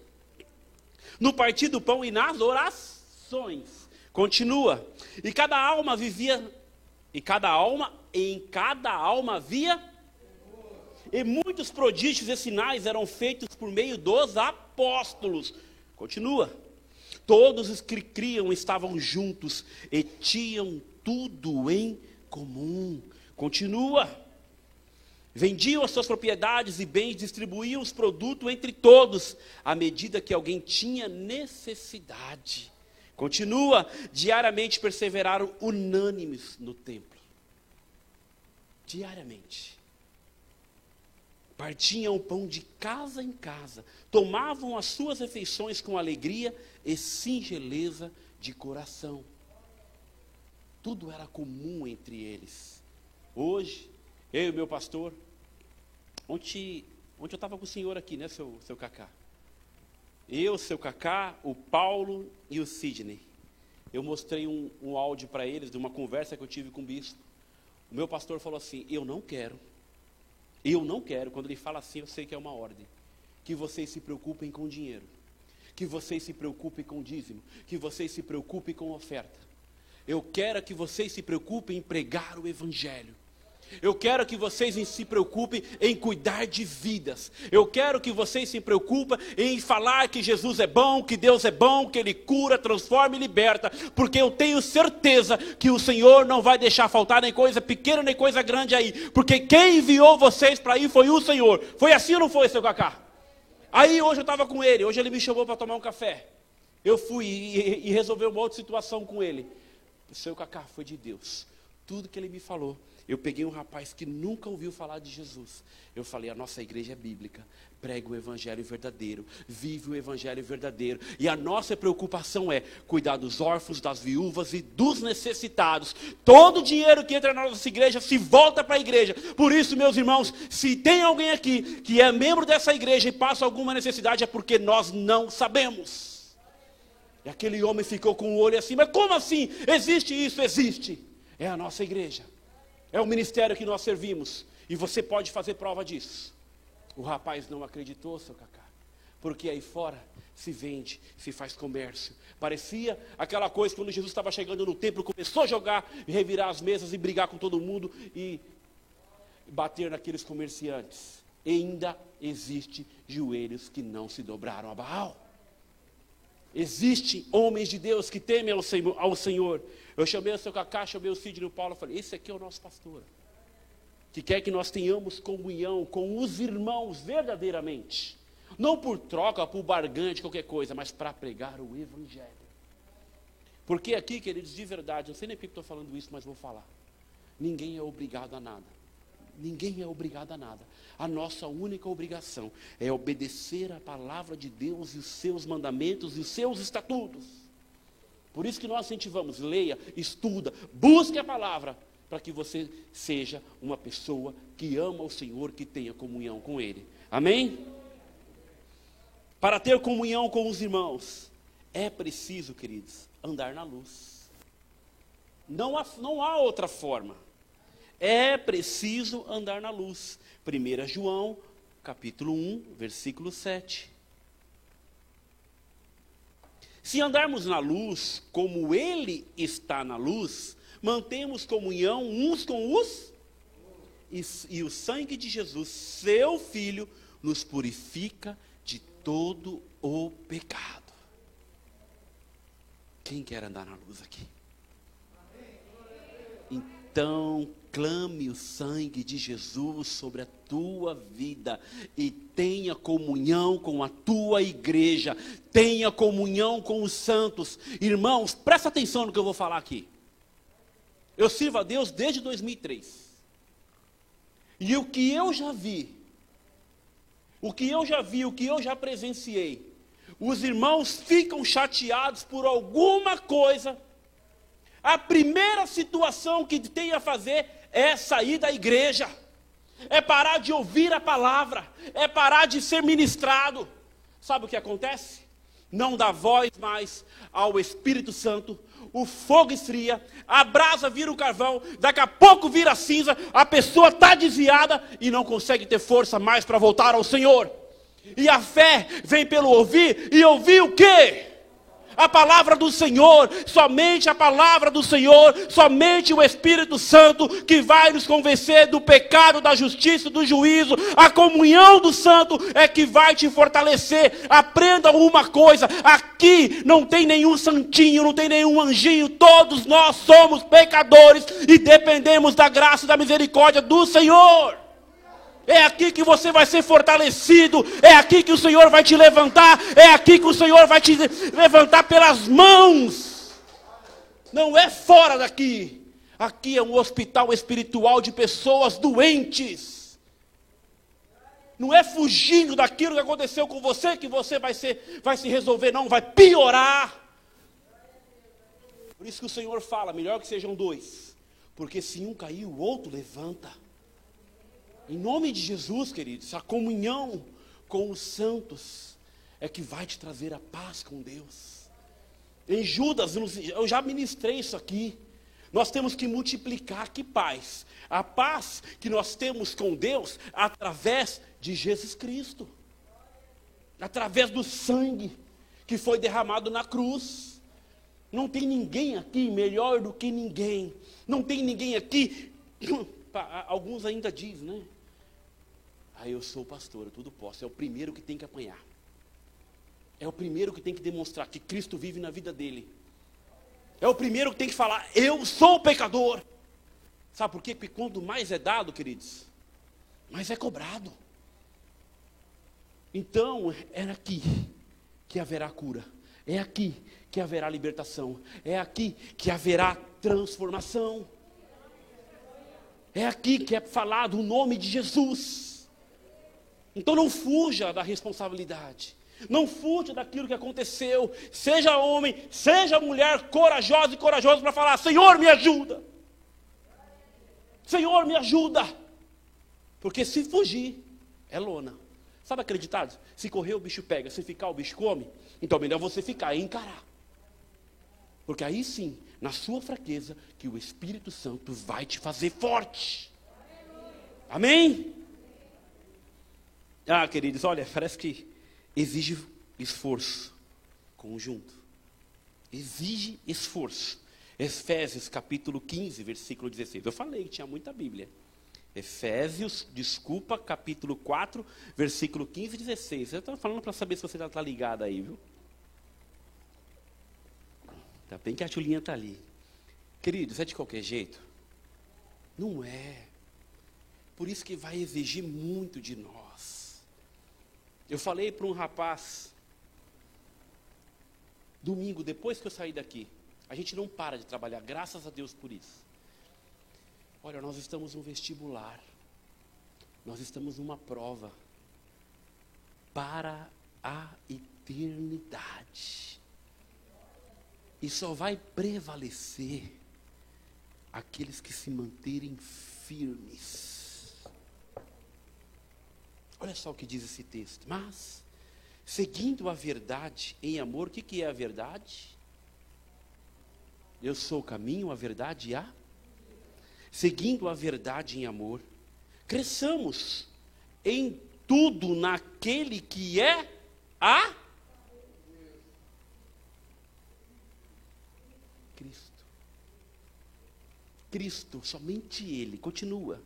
no partir do pão e nas orações. Continua. E cada alma vivia, e cada alma, em cada alma havia, e muitos prodígios e sinais eram feitos por meio dos apóstolos. Continua. Todos os que criam estavam juntos e tinham tudo em comum. Continua. Vendiam as suas propriedades e bens, distribuíam os produtos entre todos, à medida que alguém tinha necessidade. Continua, diariamente perseveraram unânimes no templo. Diariamente. Partiam o pão de casa em casa, tomavam as suas refeições com alegria e singeleza de coração. Tudo era comum entre eles. Hoje, eu o meu pastor. Ontem, ontem eu estava com o senhor aqui, né, seu, seu Cacá? Eu, seu Cacá, o Paulo e o Sidney. Eu mostrei um, um áudio para eles de uma conversa que eu tive com o bispo. O meu pastor falou assim: Eu não quero, eu não quero. Quando ele fala assim, eu sei que é uma ordem. Que vocês se preocupem com dinheiro, que vocês se preocupem com dízimo, que vocês se preocupem com oferta. Eu quero que vocês se preocupem em pregar o Evangelho. Eu quero que vocês se preocupem em cuidar de vidas. Eu quero que vocês se preocupem em falar que Jesus é bom, que Deus é bom, que Ele cura, transforma e liberta. Porque eu tenho certeza que o Senhor não vai deixar faltar nem coisa pequena nem coisa grande aí. Porque quem enviou vocês para ir foi o Senhor. Foi assim ou não foi, seu Cacá? Aí hoje eu estava com ele, hoje ele me chamou para tomar um café. Eu fui e, e, resolvi uma outra situação com ele. Seu Cacá foi de Deus. Tudo que ele me falou eu peguei um rapaz que nunca ouviu falar de Jesus. Eu falei: a nossa igreja é bíblica, prega o evangelho verdadeiro, vive o evangelho verdadeiro. E a nossa preocupação é cuidar dos órfãos, das viúvas e dos necessitados. Todo o dinheiro que entra na nossa igreja se volta para a igreja. Por isso, meus irmãos, se tem alguém aqui que é membro dessa igreja e passa alguma necessidade, é porque nós não sabemos. E aquele homem ficou com o olho assim, mas como assim? Existe isso? Existe. É a nossa igreja. É o ministério que nós servimos. E você pode fazer prova disso. O rapaz não acreditou, seu Cacá. Porque aí fora se vende, se faz comércio. Parecia aquela coisa quando Jesus estava chegando no templo, começou a jogar, revirar as mesas e brigar com todo mundo e bater naqueles comerciantes. E ainda existe joelhos que não se dobraram a Baal. Existem homens de Deus que temem ao Senhor, ao Senhor eu chamei o seu Cacá, chamei o Sidney Paulo, falei, esse aqui é o nosso pastor. Que quer que nós tenhamos comunhão com os irmãos verdadeiramente. Não por troca, por barganha qualquer coisa, mas para pregar o Evangelho. Porque aqui, queridos, de verdade, não sei nem porque estou falando isso, mas vou falar. Ninguém é obrigado a nada. Ninguém é obrigado a nada. A nossa única obrigação é obedecer a palavra de Deus e os seus mandamentos e os seus estatutos. Por isso que nós incentivamos, leia, estuda, busque a palavra, para que você seja uma pessoa que ama o Senhor, que tenha comunhão com Ele. Amém? Para ter comunhão com os irmãos, é preciso, queridos, andar na luz. Não há, não há outra forma. É preciso andar na luz. 1 João, capítulo 1, versículo 7. Se andarmos na luz, como Ele está na luz, mantemos comunhão uns com os. E, e o sangue de Jesus, seu Filho, nos purifica de todo o pecado. Quem quer andar na luz aqui? Então, clame o sangue de Jesus sobre a tua vida e tenha comunhão com a tua igreja, tenha comunhão com os santos. Irmãos, presta atenção no que eu vou falar aqui. Eu sirvo a Deus desde 2003. E o que eu já vi, o que eu já vi, o que eu já presenciei, os irmãos ficam chateados por alguma coisa. A primeira situação que tem a fazer é sair da igreja, é parar de ouvir a palavra, é parar de ser ministrado. Sabe o que acontece? Não dá voz mais ao Espírito Santo, o fogo esfria, a brasa vira o carvão, daqui a pouco vira cinza, a pessoa está desviada e não consegue ter força mais para voltar ao Senhor. E a fé vem pelo ouvir, e ouvir o quê? A palavra do Senhor, somente a palavra do Senhor, somente o Espírito Santo que vai nos convencer do pecado, da justiça, do juízo. A comunhão do Santo é que vai te fortalecer. Aprenda uma coisa: aqui não tem nenhum santinho, não tem nenhum anjinho, todos nós somos pecadores e dependemos da graça e da misericórdia do Senhor. É aqui que você vai ser fortalecido. É aqui que o Senhor vai te levantar. É aqui que o Senhor vai te levantar pelas mãos. Não é fora daqui. Aqui é um hospital espiritual de pessoas doentes. Não é fugindo daquilo que aconteceu com você que você vai, ser, vai se resolver, não, vai piorar. Por isso que o Senhor fala: melhor que sejam dois, porque se um cair, o outro levanta. Em nome de Jesus, queridos, a comunhão com os santos é que vai te trazer a paz com Deus. Em Judas, eu já ministrei isso aqui. Nós temos que multiplicar que paz? A paz que nós temos com Deus através de Jesus Cristo. Através do sangue que foi derramado na cruz. Não tem ninguém aqui melhor do que ninguém. Não tem ninguém aqui alguns ainda dizem, né? Ah, eu sou pastor, eu tudo posso. É o primeiro que tem que apanhar. É o primeiro que tem que demonstrar que Cristo vive na vida dele. É o primeiro que tem que falar, eu sou pecador. Sabe por quê? Porque quanto mais é dado, queridos, mais é cobrado. Então, é aqui que haverá cura. É aqui que haverá libertação. É aqui que haverá transformação. É aqui que é falado o nome de Jesus. Então não fuja da responsabilidade. Não fuja daquilo que aconteceu. Seja homem, seja mulher corajosa e corajoso para falar: Senhor, me ajuda. Senhor, me ajuda. Porque se fugir, é lona. Sabe acreditado? Se correr, o bicho pega. Se ficar, o bicho come. Então, melhor você ficar e encarar. Porque aí sim, na sua fraqueza, que o Espírito Santo vai te fazer forte. Amém? Ah, queridos, olha, parece que exige esforço conjunto. Exige esforço. Efésios capítulo 15, versículo 16. Eu falei que tinha muita Bíblia. Efésios, desculpa, capítulo 4, versículo 15 e 16. Eu estou falando para saber se você já está ligado aí, viu? Tá bem que a Julinha está ali. Queridos, é de qualquer jeito? Não é. Por isso que vai exigir muito de nós. Eu falei para um rapaz, domingo, depois que eu saí daqui, a gente não para de trabalhar, graças a Deus por isso. Olha, nós estamos no vestibular, nós estamos numa prova para a eternidade. E só vai prevalecer aqueles que se manterem firmes. Olha só o que diz esse texto. Mas, seguindo a verdade em amor, o que, que é a verdade? Eu sou o caminho, a verdade e a. Seguindo a verdade em amor, cresçamos em tudo naquele que é a Cristo. Cristo, somente Ele, continua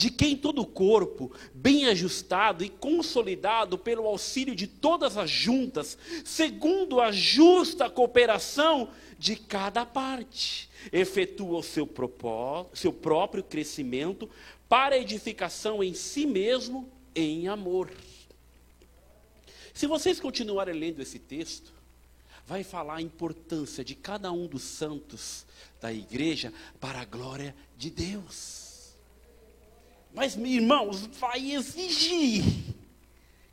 de quem todo o corpo, bem ajustado e consolidado pelo auxílio de todas as juntas, segundo a justa cooperação de cada parte, efetua o seu, seu próprio crescimento para edificação em si mesmo em amor. Se vocês continuarem lendo esse texto, vai falar a importância de cada um dos santos da igreja para a glória de Deus. Mas, irmãos, vai exigir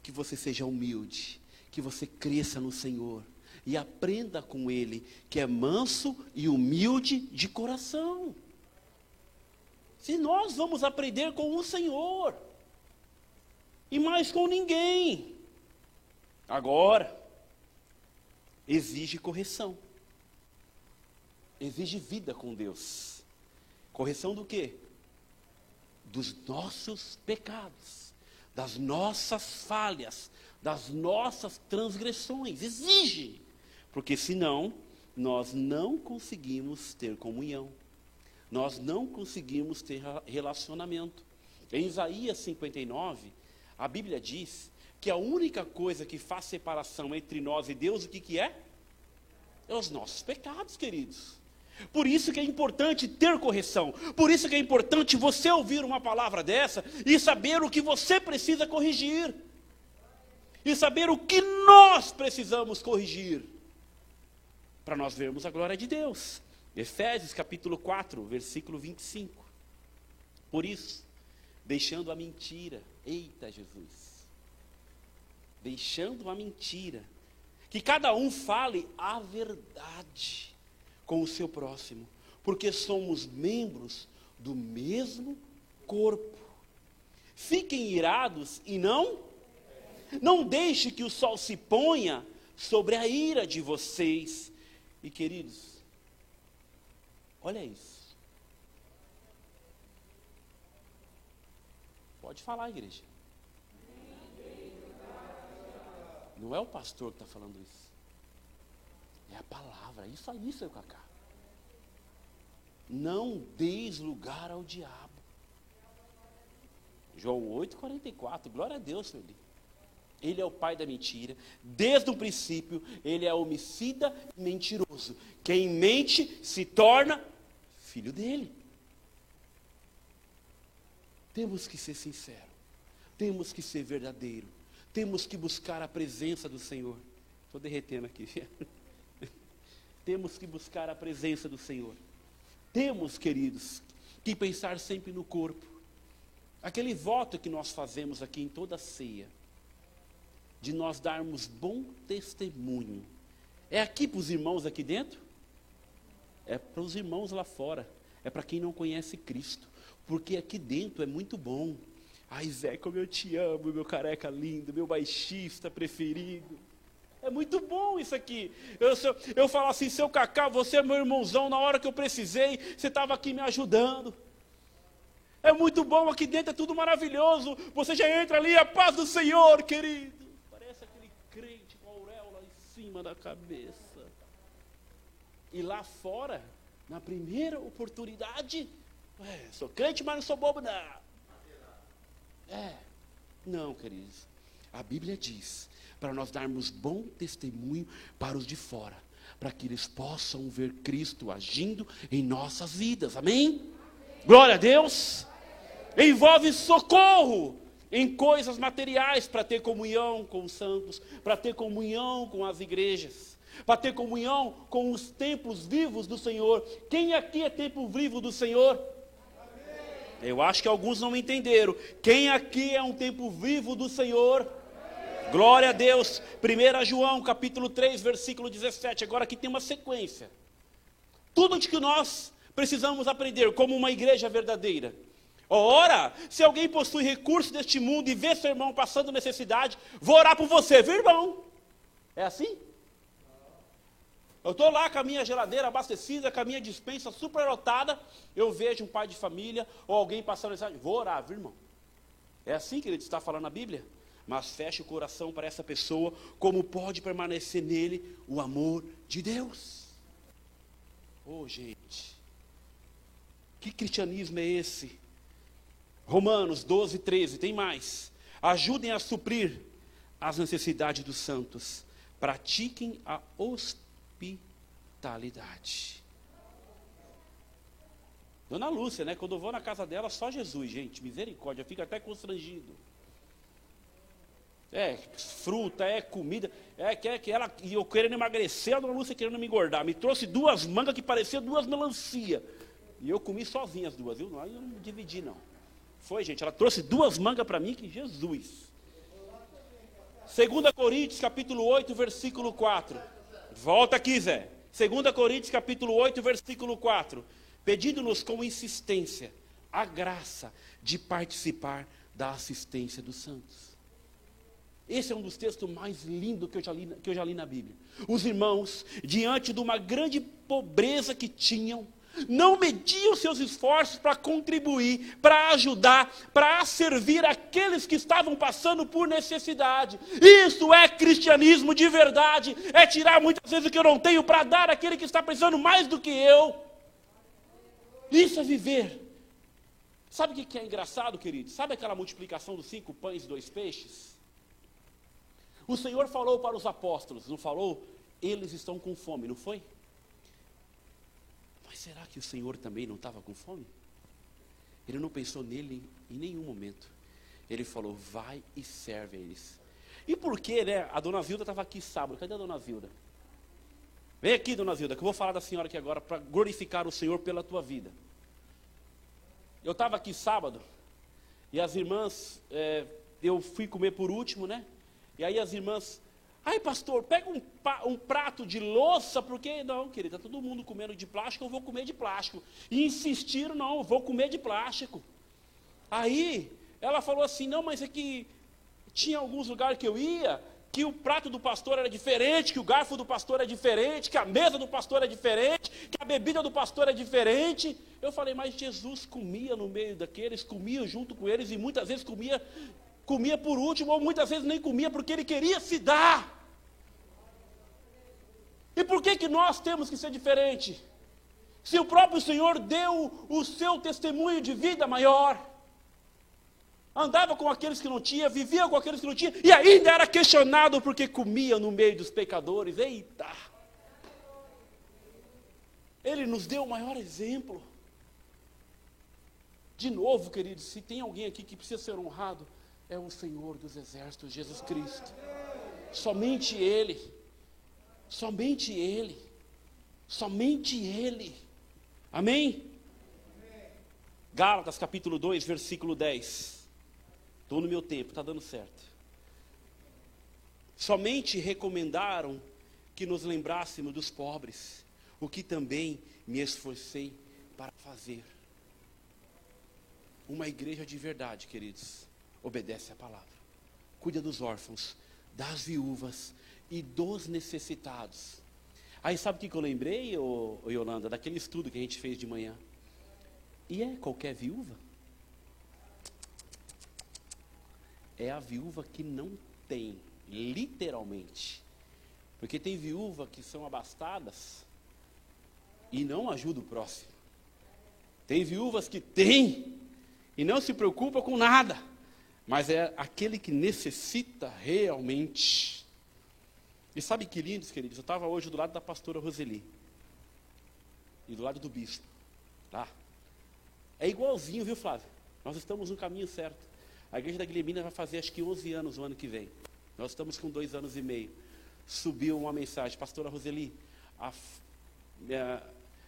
que você seja humilde, que você cresça no Senhor e aprenda com Ele, que é manso e humilde de coração. Se nós vamos aprender com o Senhor, e mais com ninguém. Agora, exige correção. Exige vida com Deus. Correção do quê? dos nossos pecados, das nossas falhas, das nossas transgressões. Exige, porque senão nós não conseguimos ter comunhão, nós não conseguimos ter relacionamento. Em Isaías 59, a Bíblia diz que a única coisa que faz separação entre nós e Deus, o que, que é? É os nossos pecados, queridos. Por isso que é importante ter correção. Por isso que é importante você ouvir uma palavra dessa e saber o que você precisa corrigir. E saber o que nós precisamos corrigir. Para nós vermos a glória de Deus. Efésios capítulo 4, versículo 25. Por isso, deixando a mentira, eita Jesus, deixando a mentira, que cada um fale a verdade com o seu próximo, porque somos membros do mesmo corpo. Fiquem irados e não não deixe que o sol se ponha sobre a ira de vocês. E queridos, olha isso. Pode falar, igreja. Não é o pastor que está falando isso. É a palavra, isso aí, seu Cacá. Não deis lugar ao diabo. João 8,44. Glória a Deus, Senhor. Ele é o pai da mentira. Desde o princípio, ele é homicida e mentiroso. Quem mente se torna filho dele. Temos que ser sinceros. Temos que ser verdadeiro. Temos que buscar a presença do Senhor. Estou derretendo aqui. Temos que buscar a presença do Senhor. Temos, queridos, que pensar sempre no corpo. Aquele voto que nós fazemos aqui em toda a ceia de nós darmos bom testemunho. É aqui para os irmãos aqui dentro? É para os irmãos lá fora. É para quem não conhece Cristo. Porque aqui dentro é muito bom. Ai, Zé, como eu te amo, meu careca lindo, meu baixista preferido. É muito bom isso aqui. Eu, eu falo assim, seu Cacá, você é meu irmãozão, na hora que eu precisei, você estava aqui me ajudando. É muito bom aqui dentro, é tudo maravilhoso. Você já entra ali, a paz do Senhor, querido cima da cabeça. E lá fora, na primeira oportunidade, ué, sou crente, mas não sou bobo, não. É, não, queridos. A Bíblia diz para nós darmos bom testemunho para os de fora, para que eles possam ver Cristo agindo em nossas vidas. Amém? Amém. Glória a Deus. Envolve socorro em coisas materiais para ter comunhão com os santos, para ter comunhão com as igrejas, para ter comunhão com os templos vivos do Senhor. Quem aqui é templo vivo do Senhor? Eu acho que alguns não entenderam. Quem aqui é um templo vivo do Senhor? Glória a Deus. 1 João, capítulo 3, versículo 17. Agora aqui tem uma sequência. Tudo de que nós precisamos aprender como uma igreja verdadeira Ora, se alguém possui recursos deste mundo e vê seu irmão passando necessidade, vou orar por você, viu, irmão? É assim? Eu estou lá com a minha geladeira abastecida, com a minha dispensa superlotada, eu vejo um pai de família ou alguém passando necessidade, vou orar, viu, irmão? É assim que ele está falando na Bíblia? Mas feche o coração para essa pessoa, como pode permanecer nele o amor de Deus? Oh, gente, que cristianismo é esse? Romanos 12, 13, tem mais. Ajudem a suprir as necessidades dos santos. Pratiquem a hospitalidade. Dona Lúcia, né? Quando eu vou na casa dela, só Jesus, gente. Misericórdia, fica até constrangido. É, fruta, é comida. É que, é, que ela. E eu querendo emagrecer, a dona Lúcia querendo me engordar. Me trouxe duas mangas que pareciam duas melancia. E eu comi sozinha as duas, viu? Aí eu não dividi, não. Foi, gente, ela trouxe duas mangas para mim que Jesus. 2 Coríntios capítulo 8, versículo 4. Volta aqui, Zé. 2 Coríntios capítulo 8, versículo 4. Pedindo-nos com insistência a graça de participar da assistência dos santos. Esse é um dos textos mais lindos que que eu já li na Bíblia. Os irmãos, diante de uma grande pobreza que tinham, não mediam seus esforços para contribuir, para ajudar, para servir aqueles que estavam passando por necessidade. Isso é cristianismo de verdade, é tirar muitas vezes o que eu não tenho para dar àquele que está precisando mais do que eu. Isso é viver. Sabe o que é engraçado, querido? Sabe aquela multiplicação dos cinco pães e dois peixes? O Senhor falou para os apóstolos, não falou? Eles estão com fome, não foi? Mas será que o Senhor também não estava com fome? Ele não pensou nele em nenhum momento. Ele falou: vai e serve a eles. E por que, né? A dona Vilda estava aqui sábado. Cadê a dona Vilda? Vem aqui, dona Vilda, que eu vou falar da senhora aqui agora para glorificar o Senhor pela tua vida. Eu estava aqui sábado e as irmãs, é, eu fui comer por último, né? E aí as irmãs Ai, pastor, pega um, um, prato de louça, porque não, querida, está todo mundo comendo de plástico, eu vou comer de plástico. E insistiram, não, eu vou comer de plástico. Aí, ela falou assim: não, mas é que tinha alguns lugares que eu ia, que o prato do pastor era diferente, que o garfo do pastor é diferente, que a mesa do pastor é diferente, que a bebida do pastor é diferente. Eu falei, mas Jesus comia no meio daqueles, comia junto com eles e muitas vezes comia, comia por último, ou muitas vezes nem comia porque ele queria se dar. E por que, que nós temos que ser diferente? Se o próprio Senhor deu o seu testemunho de vida maior. andava com aqueles que não tinha, vivia com aqueles que não tinha, e ainda era questionado porque comia no meio dos pecadores. Eita! Ele nos deu o maior exemplo. De novo, queridos, se tem alguém aqui que precisa ser honrado, é o Senhor dos Exércitos, Jesus Cristo. Somente Ele. Somente Ele. Somente Ele. Amém? Gálatas capítulo 2, versículo 10. Estou no meu tempo, está dando certo. Somente recomendaram que nos lembrássemos dos pobres, o que também me esforcei para fazer. Uma igreja de verdade, queridos, obedece à palavra. Cuida dos órfãos, das viúvas e dos necessitados. Aí sabe o que eu lembrei, ô, ô Yolanda, daquele estudo que a gente fez de manhã? E é qualquer viúva? É a viúva que não tem, literalmente. Porque tem viúva que são abastadas e não ajuda o próximo. Tem viúvas que têm e não se preocupa com nada, mas é aquele que necessita realmente. E sabe que lindos, queridos? Eu estava hoje do lado da pastora Roseli e do lado do bispo, tá? É igualzinho, viu, Flávio? Nós estamos no caminho certo. A igreja da Guilhermina vai fazer acho que 11 anos o ano que vem. Nós estamos com dois anos e meio. Subiu uma mensagem, pastora Roseli, a, a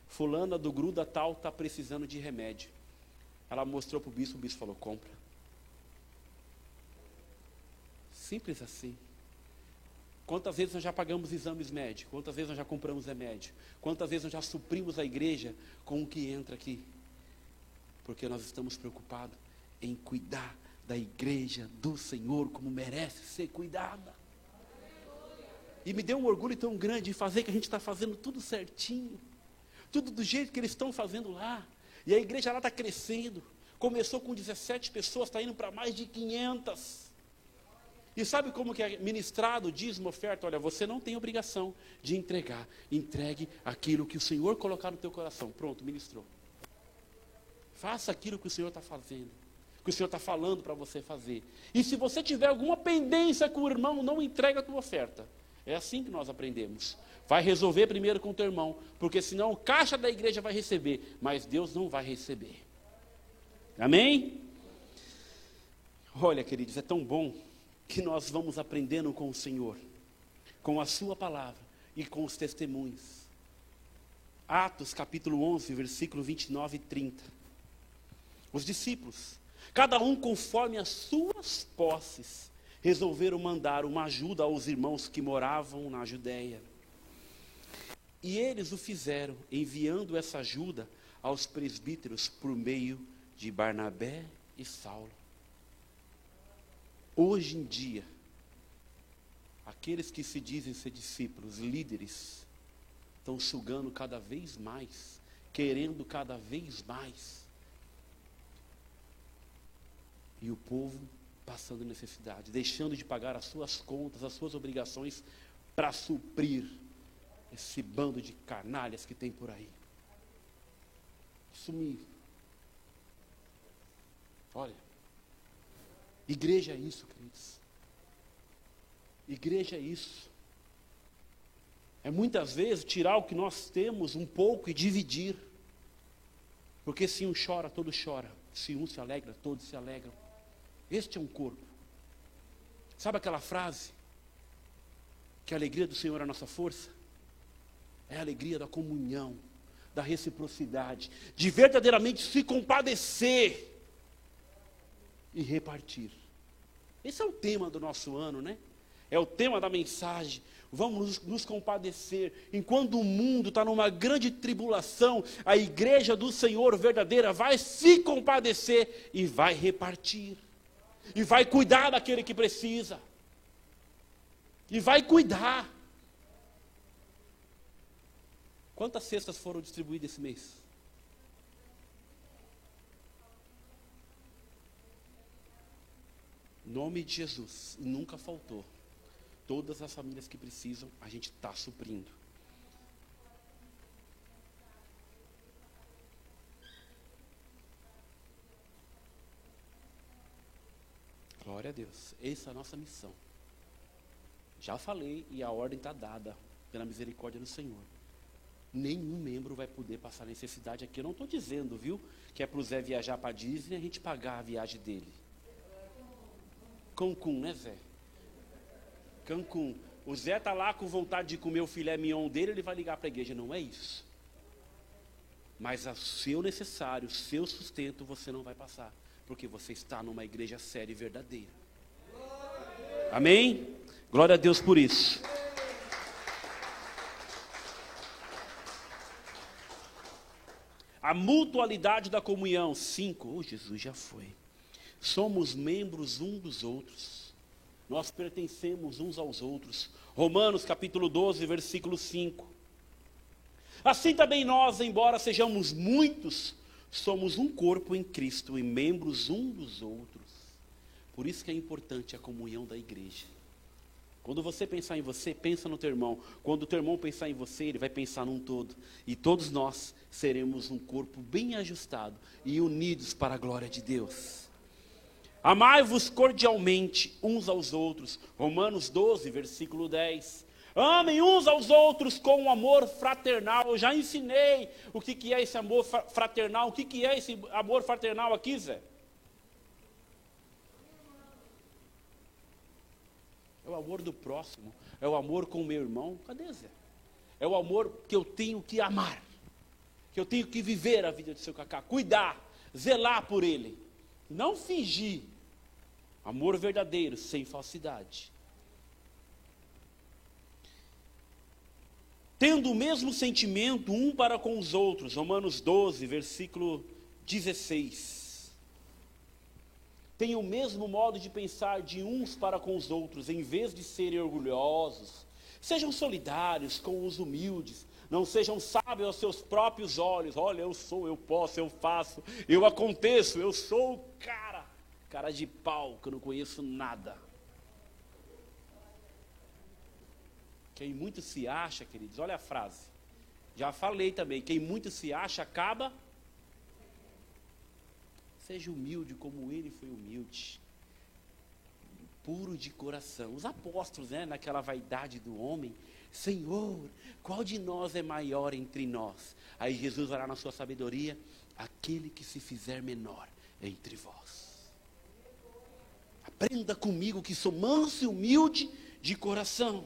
fulana do gruda tal está precisando de remédio. Ela mostrou para o bispo, o bispo falou, compra. Simples assim. Quantas vezes nós já pagamos exames médicos? Quantas vezes nós já compramos remédio? Quantas vezes nós já suprimos a igreja com o que entra aqui? Porque nós estamos preocupados em cuidar da igreja do Senhor como merece ser cuidada. E me deu um orgulho tão grande de fazer que a gente está fazendo tudo certinho, tudo do jeito que eles estão fazendo lá. E a igreja lá está crescendo. Começou com 17 pessoas, está indo para mais de 500. E sabe como que é ministrado, dízimo, oferta? Olha, você não tem obrigação de entregar. Entregue aquilo que o Senhor colocar no teu coração. Pronto, ministrou. Faça aquilo que o Senhor está fazendo, que o Senhor está falando para você fazer. E se você tiver alguma pendência com o irmão, não entrega a tua oferta. É assim que nós aprendemos. Vai resolver primeiro com o teu irmão, porque senão o caixa da igreja vai receber, mas Deus não vai receber. Amém? Olha, queridos, é tão bom que nós vamos aprendendo com o Senhor, com a Sua palavra e com os testemunhos. Atos capítulo 11, versículo 29 e 30 os discípulos, cada um conforme as suas posses, resolveram mandar uma ajuda aos irmãos que moravam na Judéia. E eles o fizeram, enviando essa ajuda aos presbíteros por meio de Barnabé e Saulo. Hoje em dia, aqueles que se dizem ser discípulos, líderes, estão sugando cada vez mais, querendo cada vez mais e o povo passando necessidade, deixando de pagar as suas contas, as suas obrigações para suprir esse bando de canalhas que tem por aí. Isso me. Olha, igreja é isso, queridos. Igreja é isso. É muitas vezes tirar o que nós temos um pouco e dividir. Porque se um chora, todo chora. Se um se alegra, todos se alegram. Este é um corpo. Sabe aquela frase? Que a alegria do Senhor é a nossa força? É a alegria da comunhão, da reciprocidade, de verdadeiramente se compadecer e repartir. Esse é o tema do nosso ano, né? É o tema da mensagem. Vamos nos, compadecer. Enquanto o mundo está numa grande tribulação, a igreja do Senhor verdadeira vai se compadecer e vai repartir e vai cuidar daquele que precisa. E vai cuidar. Quantas cestas foram distribuídas esse mês? Nome de Jesus, nunca faltou. Todas as famílias que precisam, a gente está suprindo. Glória a Deus. Essa é a nossa missão. Já falei e a ordem está dada pela misericórdia do Senhor. Nenhum membro vai poder passar necessidade aqui. Eu não estou dizendo, viu, que é para o Zé viajar para a Disney e a gente pagar a viagem dele. Cancún, né, Zé? Cancún. O Zé está lá com vontade de comer o filé mignon dele, ele vai ligar para a igreja. Não é isso. Mas o seu necessário, o seu sustento, você não vai passar. Porque você está numa igreja séria e verdadeira. Amém? Glória a Deus por isso. A mutualidade da comunhão. Cinco. Oh, Jesus já foi. Somos membros um dos outros. Nós pertencemos uns aos outros. Romanos capítulo 12, versículo 5. Assim também nós, embora sejamos muitos, somos um corpo em Cristo e membros um dos outros. Por isso que é importante a comunhão da igreja. Quando você pensar em você, pensa no teu irmão. Quando o teu irmão pensar em você, ele vai pensar num todo. E todos nós seremos um corpo bem ajustado e unidos para a glória de Deus. Amai-vos cordialmente uns aos outros. Romanos 12, versículo 10. Amem uns aos outros com um amor fraternal. Eu já ensinei o que, que é esse amor fraternal. O que, que é esse amor fraternal aqui, Zé? É o amor do próximo. É o amor com o meu irmão. Cadê Zé? É o amor que eu tenho que amar. Que eu tenho que viver a vida do seu cacá. Cuidar, zelar por ele. Não fingir. Amor verdadeiro, sem falsidade. Tendo o mesmo sentimento um para com os outros. Romanos 12, versículo 16. Tenham o mesmo modo de pensar de uns para com os outros, em vez de serem orgulhosos. Sejam solidários com os humildes. Não sejam sábios aos seus próprios olhos. Olha, eu sou, eu posso, eu faço, eu aconteço, eu sou o cara. Cara de pau, que eu não conheço nada. Quem muito se acha, queridos, olha a frase. Já falei também, quem muito se acha acaba. Seja humilde como ele foi humilde. Puro de coração. Os apóstolos, né, naquela vaidade do homem, Senhor, qual de nós é maior entre nós? Aí Jesus vai lá na sua sabedoria, aquele que se fizer menor entre vós. Aprenda comigo que sou manso e humilde de coração.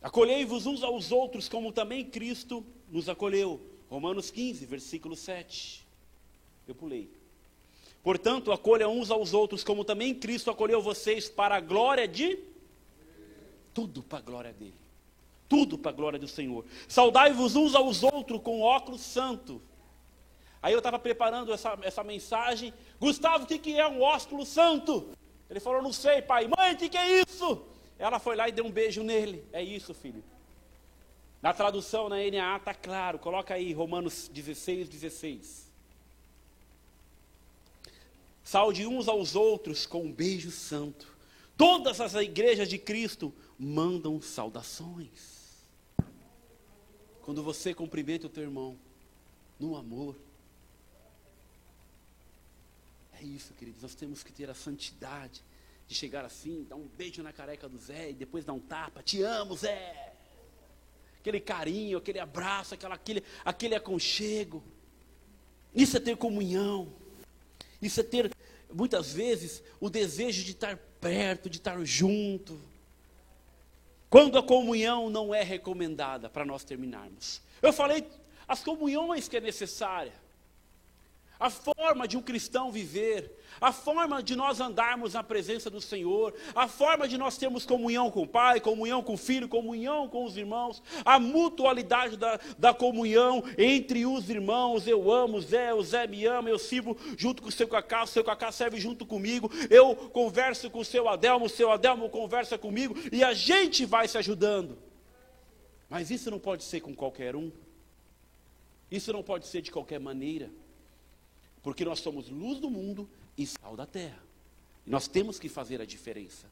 Acolhei-vos uns aos outros, como também Cristo nos acolheu. Romanos 15, versículo 7. Eu pulei. Portanto, acolha uns aos outros, como também Cristo acolheu vocês, para a glória de. Tudo para a glória dele. Tudo para a glória do Senhor. Saudai-vos uns aos outros com óculos santo. Aí eu estava preparando essa, essa mensagem. Gustavo, o que, que é um ósculo santo? Ele falou, não sei, pai. Mãe, o que, que é isso? Ela foi lá e deu um beijo nele. É isso, filho. Na tradução, na NAA, está claro. Coloca aí Romanos 16, 16. Saúde uns aos outros com um beijo santo. Todas as igrejas de Cristo mandam saudações. Quando você cumprimenta o teu irmão no amor, é isso, queridos. Nós temos que ter a santidade de chegar assim, dar um beijo na careca do Zé e depois dar um tapa. Te amo, Zé. Aquele carinho, aquele abraço, aquela, aquele, aquele aconchego. Isso é ter comunhão. Isso é ter, muitas vezes, o desejo de estar perto, de estar junto. Quando a comunhão não é recomendada para nós terminarmos. Eu falei as comunhões que é necessária a forma de um cristão viver, a forma de nós andarmos na presença do Senhor, a forma de nós termos comunhão com o Pai, comunhão com o Filho, comunhão com os irmãos, a mutualidade da, da comunhão entre os irmãos. Eu amo Zé, o Zé me ama, eu sirvo junto com o seu Cacá, o seu Cacá serve junto comigo, eu converso com o seu Adelmo, o seu Adelmo conversa comigo e a gente vai se ajudando. Mas isso não pode ser com qualquer um, isso não pode ser de qualquer maneira. Porque nós somos luz do mundo e sal da terra. Nós temos que fazer a diferença.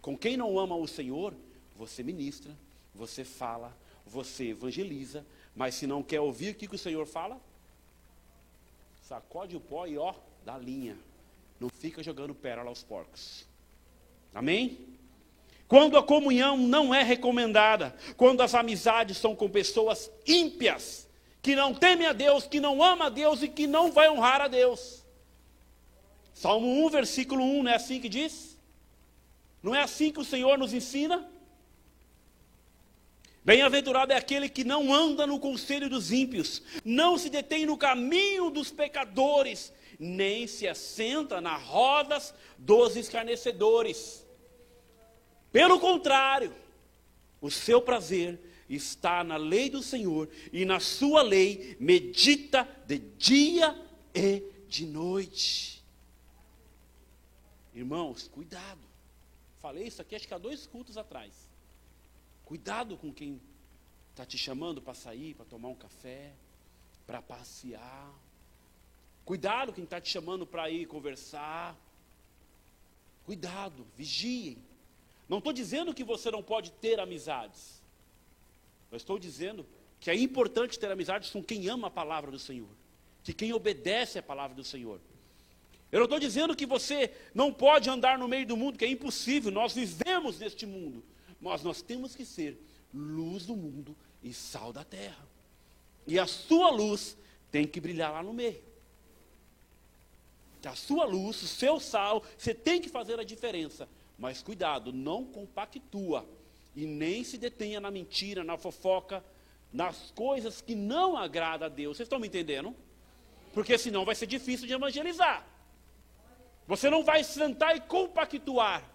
Com quem não ama o Senhor, você ministra, você fala, você evangeliza, mas se não quer ouvir o que, que o Senhor fala, sacode o pó e ó, dá linha. não fica jogando pérola aos porcos. Amém? Quando a comunhão não é recomendada, quando as amizades são com pessoas ímpias, que não temem a Deus, que não ama a Deus e que não vai honrar a Deus. Salmo 1, versículo 1, não é assim que diz? Não é assim que o Senhor nos ensina? Bem-aventurado é aquele que não anda no conselho dos ímpios, não se detém no caminho dos pecadores, nem se assenta nas rodas dos escarnecedores. Pelo contrário, o seu prazer está na lei do Senhor, e na sua lei medita de dia e de noite. Irmãos, cuidado. Falei isso aqui acho que há dois cultos atrás. Cuidado com quem está te chamando para sair, para tomar um café, para passear. Cuidado quem está te chamando para ir conversar. Cuidado, vigiem. Não estou dizendo que você não pode ter amizades. Eu estou dizendo que é importante ter amizades com quem ama a palavra do Senhor, que quem obedece a palavra do Senhor. Eu não estou dizendo que você não pode andar no meio do mundo, que é impossível, nós vivemos neste mundo, mas nós temos que ser luz do mundo e sal da terra. E a sua luz tem que brilhar lá no meio a sua luz, o seu sal, você tem que fazer a diferença. Mas cuidado, não compactua e nem se detenha na mentira, na fofoca, nas coisas que não agradam a Deus. Vocês estão me entendendo? Porque senão vai ser difícil de evangelizar. Você não vai sentar e compactuar,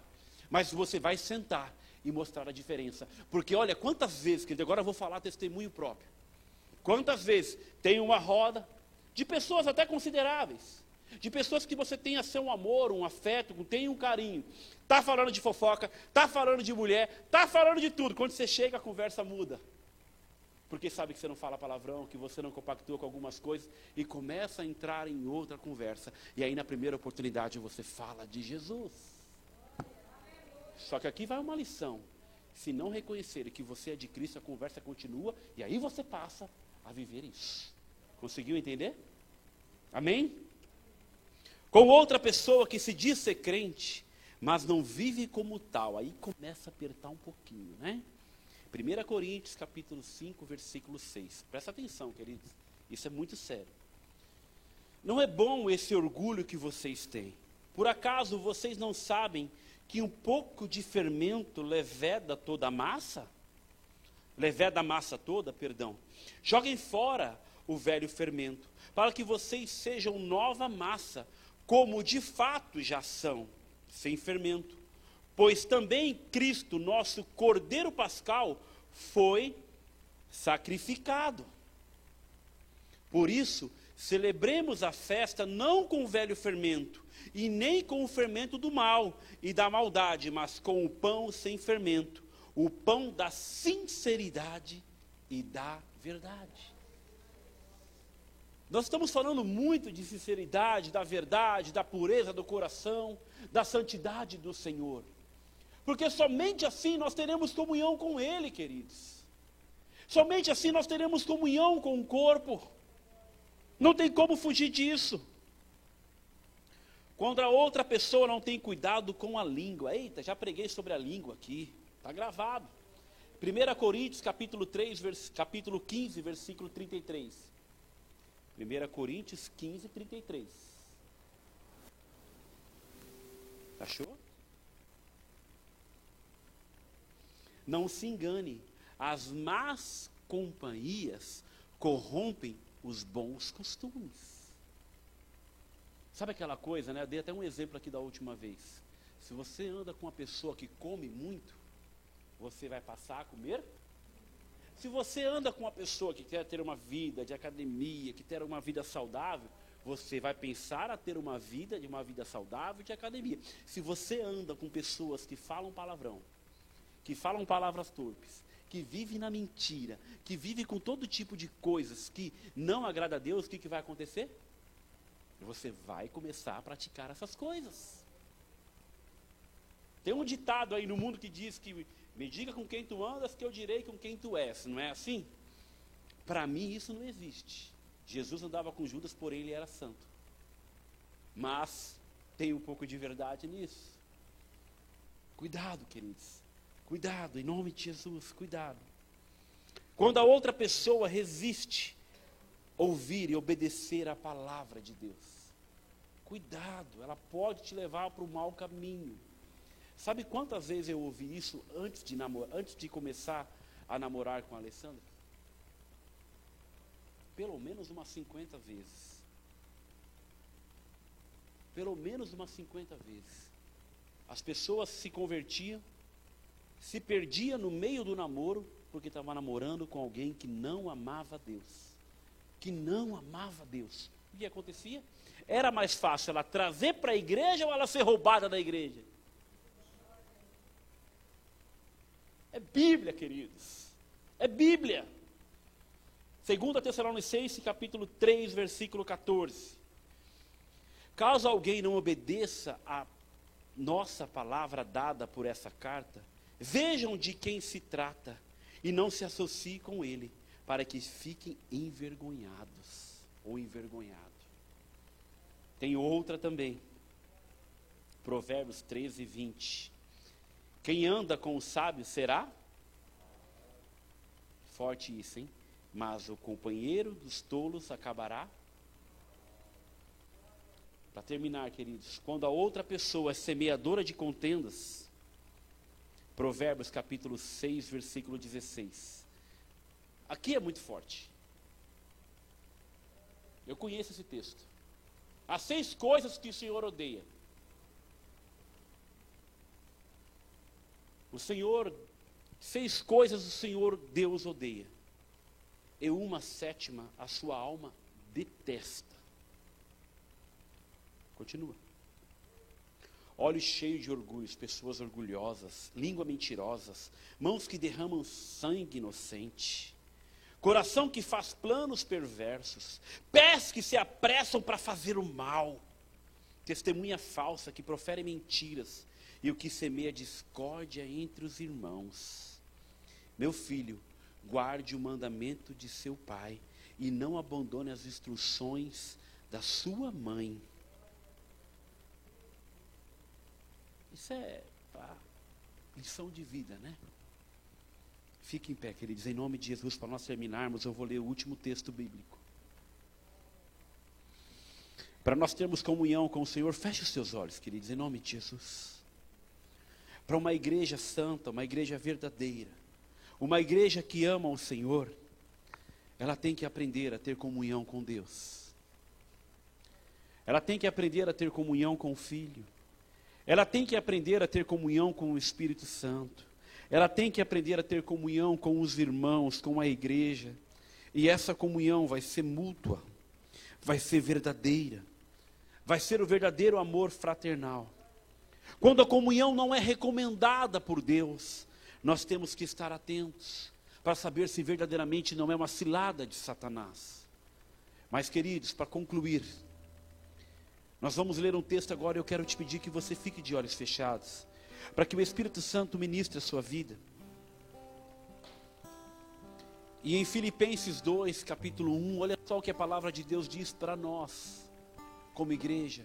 mas você vai sentar e mostrar a diferença. Porque olha, quantas vezes, que agora eu vou falar testemunho próprio. Quantas vezes tem uma roda de pessoas até consideráveis de pessoas que você tem assim, um amor, um afeto, tem um carinho. Está falando de fofoca, está falando de mulher, está falando de tudo. Quando você chega, a conversa muda. Porque sabe que você não fala palavrão, que você não compactua com algumas coisas e começa a entrar em outra conversa. E aí, na primeira oportunidade, você fala de Jesus. Só que aqui vai uma lição. Se não reconhecer que você é de Cristo, a conversa continua e aí você passa a viver isso. Conseguiu entender? Amém? com outra pessoa que se diz ser crente, mas não vive como tal. Aí começa a apertar um pouquinho, né? 1 Coríntios capítulo 5, versículo 6. Presta atenção, queridos. Isso é muito sério. Não é bom esse orgulho que vocês têm. Por acaso vocês não sabem que um pouco de fermento leveda toda a massa? Leveda a massa toda, perdão. Joguem fora o velho fermento, para que vocês sejam nova massa, como de fato já são, sem fermento. Pois também Cristo, nosso Cordeiro Pascal, foi sacrificado. Por isso, celebremos a festa não com o velho fermento, e nem com o fermento do mal e da maldade, mas com o pão sem fermento, o pão da sinceridade e da verdade. Nós estamos falando muito de sinceridade, da verdade, da pureza do coração, da santidade do Senhor. Porque somente assim nós teremos comunhão com Ele, queridos. Somente assim nós teremos comunhão com o corpo. Não tem como fugir disso. Quando a outra pessoa não tem cuidado com a língua. Eita, já preguei sobre a língua aqui. Está gravado. 1 Coríntios capítulo 3, vers, capítulo 15, versículo 33. 1 Coríntios 15, 33. Achou? Não se engane, as más companhias corrompem os bons costumes. Sabe aquela coisa, né? Eu dei até um exemplo aqui da última vez. Se você anda com uma pessoa que come muito, você vai passar a comer se você anda com uma pessoa que quer ter uma vida de academia, que quer uma vida saudável, você vai pensar a ter uma vida de uma vida saudável de academia. Se você anda com pessoas que falam palavrão, que falam palavras torpes, que vivem na mentira, que vivem com todo tipo de coisas que não agrada a Deus, o que, que vai acontecer? Você vai começar a praticar essas coisas. Tem um ditado aí no mundo que diz que me diga com quem tu andas, que eu direi com quem tu és. Não é assim? Para mim isso não existe. Jesus andava com Judas, porém ele era santo. Mas tem um pouco de verdade nisso. Cuidado, queridos. Cuidado, em nome de Jesus, cuidado. Quando a outra pessoa resiste ouvir e obedecer a palavra de Deus. Cuidado, ela pode te levar para o mau caminho. Sabe quantas vezes eu ouvi isso antes de, namorar, antes de começar a namorar com a Alessandra? Pelo menos umas 50 vezes. Pelo menos umas 50 vezes. As pessoas se convertiam, se perdiam no meio do namoro, porque estava namorando com alguém que não amava Deus. Que não amava Deus. O que acontecia? Era mais fácil ela trazer para a igreja ou ela ser roubada da igreja? É Bíblia, queridos. É Bíblia. 2 Tessalonicenses, capítulo 3, versículo 14. Caso alguém não obedeça a nossa palavra dada por essa carta, vejam de quem se trata e não se associe com ele, para que fiquem envergonhados ou envergonhados. Tem outra também. Provérbios 13, 20. Quem anda com o sábio será? Forte isso, hein? Mas o companheiro dos tolos acabará. Para terminar, queridos, quando a outra pessoa é semeadora de contendas, Provérbios capítulo 6, versículo 16. Aqui é muito forte. Eu conheço esse texto. As seis coisas que o Senhor odeia. O Senhor, seis coisas o Senhor Deus odeia. E uma sétima a sua alma detesta. Continua. Olhos cheios de orgulhos, pessoas orgulhosas, língua mentirosas, mãos que derramam sangue inocente coração que faz planos perversos, pés que se apressam para fazer o mal, testemunha falsa que profere mentiras e o que semeia discórdia entre os irmãos. Meu filho, guarde o mandamento de seu pai e não abandone as instruções da sua mãe. Isso é pá, lição de vida, né? Fique em pé, queridos, em nome de Jesus, para nós terminarmos, eu vou ler o último texto bíblico. Para nós termos comunhão com o Senhor, feche os seus olhos, queridos, em nome de Jesus. Para uma igreja santa, uma igreja verdadeira, uma igreja que ama o Senhor, ela tem que aprender a ter comunhão com Deus. Ela tem que aprender a ter comunhão com o Filho. Ela tem que aprender a ter comunhão com o Espírito Santo. Ela tem que aprender a ter comunhão com os irmãos, com a igreja. E essa comunhão vai ser mútua, vai ser verdadeira, vai ser o verdadeiro amor fraternal. Quando a comunhão não é recomendada por Deus, nós temos que estar atentos para saber se verdadeiramente não é uma cilada de Satanás. Mas, queridos, para concluir, nós vamos ler um texto agora e eu quero te pedir que você fique de olhos fechados para que o Espírito Santo ministre a sua vida. E em Filipenses 2, capítulo 1, olha só o que a palavra de Deus diz para nós, como igreja.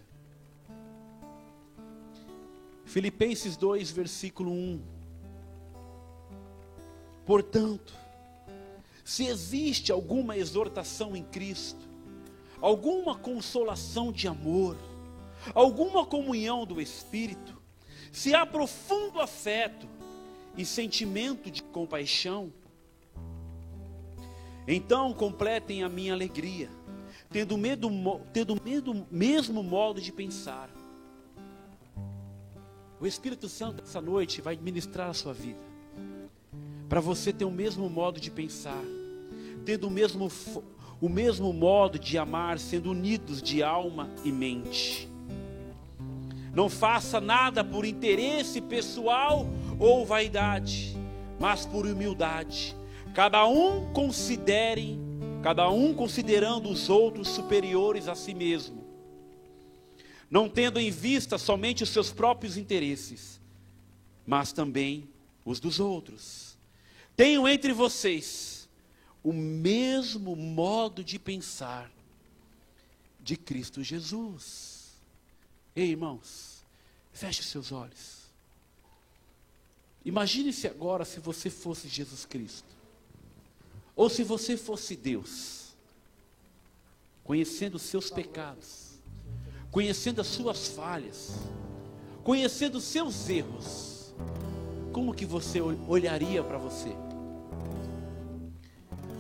Filipenses 2, versículo 1. Portanto, se existe alguma exortação em Cristo, alguma consolação de amor, alguma comunhão do Espírito, se há profundo afeto e sentimento de compaixão, então completem a minha alegria, tendo, medo, tendo mesmo modo de pensar. O Espírito Santo essa noite vai ministrar a sua vida, para você ter o mesmo modo de pensar, tendo o mesmo, o mesmo modo de amar, sendo unidos de alma e mente. Não faça nada por interesse pessoal ou vaidade, mas por humildade. Cada um considere, cada um considerando os outros superiores a si mesmo, não tendo em vista somente os seus próprios interesses, mas também os dos outros. Tenham entre vocês o mesmo modo de pensar de Cristo Jesus Ei, irmãos, feche seus olhos. Imagine-se agora se você fosse Jesus Cristo. Ou se você fosse Deus, conhecendo os seus pecados, conhecendo as suas falhas, conhecendo os seus erros, como que você olharia para você?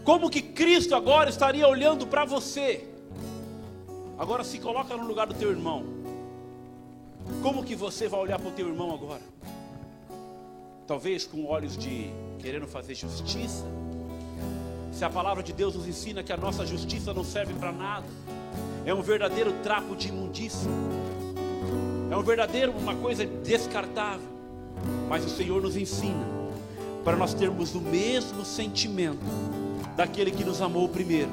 Como que Cristo agora estaria olhando para você? Agora se coloca no lugar do teu irmão. Como que você vai olhar para o teu irmão agora? Talvez com olhos de querendo fazer justiça. Se a palavra de Deus nos ensina que a nossa justiça não serve para nada, é um verdadeiro trapo de imundícia, é um verdadeiro uma coisa descartável. Mas o Senhor nos ensina para nós termos o mesmo sentimento daquele que nos amou primeiro.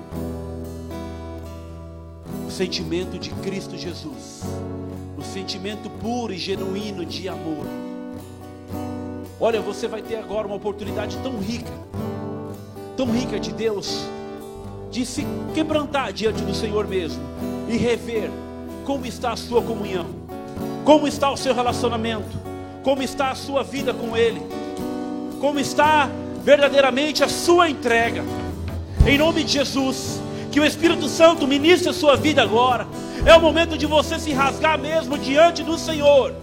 O sentimento de Cristo Jesus, o sentimento puro e genuíno de amor. Olha, você vai ter agora uma oportunidade tão rica, tão rica de Deus, de se quebrantar diante do Senhor mesmo e rever como está a sua comunhão, como está o seu relacionamento, como está a sua vida com Ele, como está verdadeiramente a sua entrega. Em nome de Jesus, que o Espírito Santo ministre a sua vida agora. É o momento de você se rasgar mesmo diante do Senhor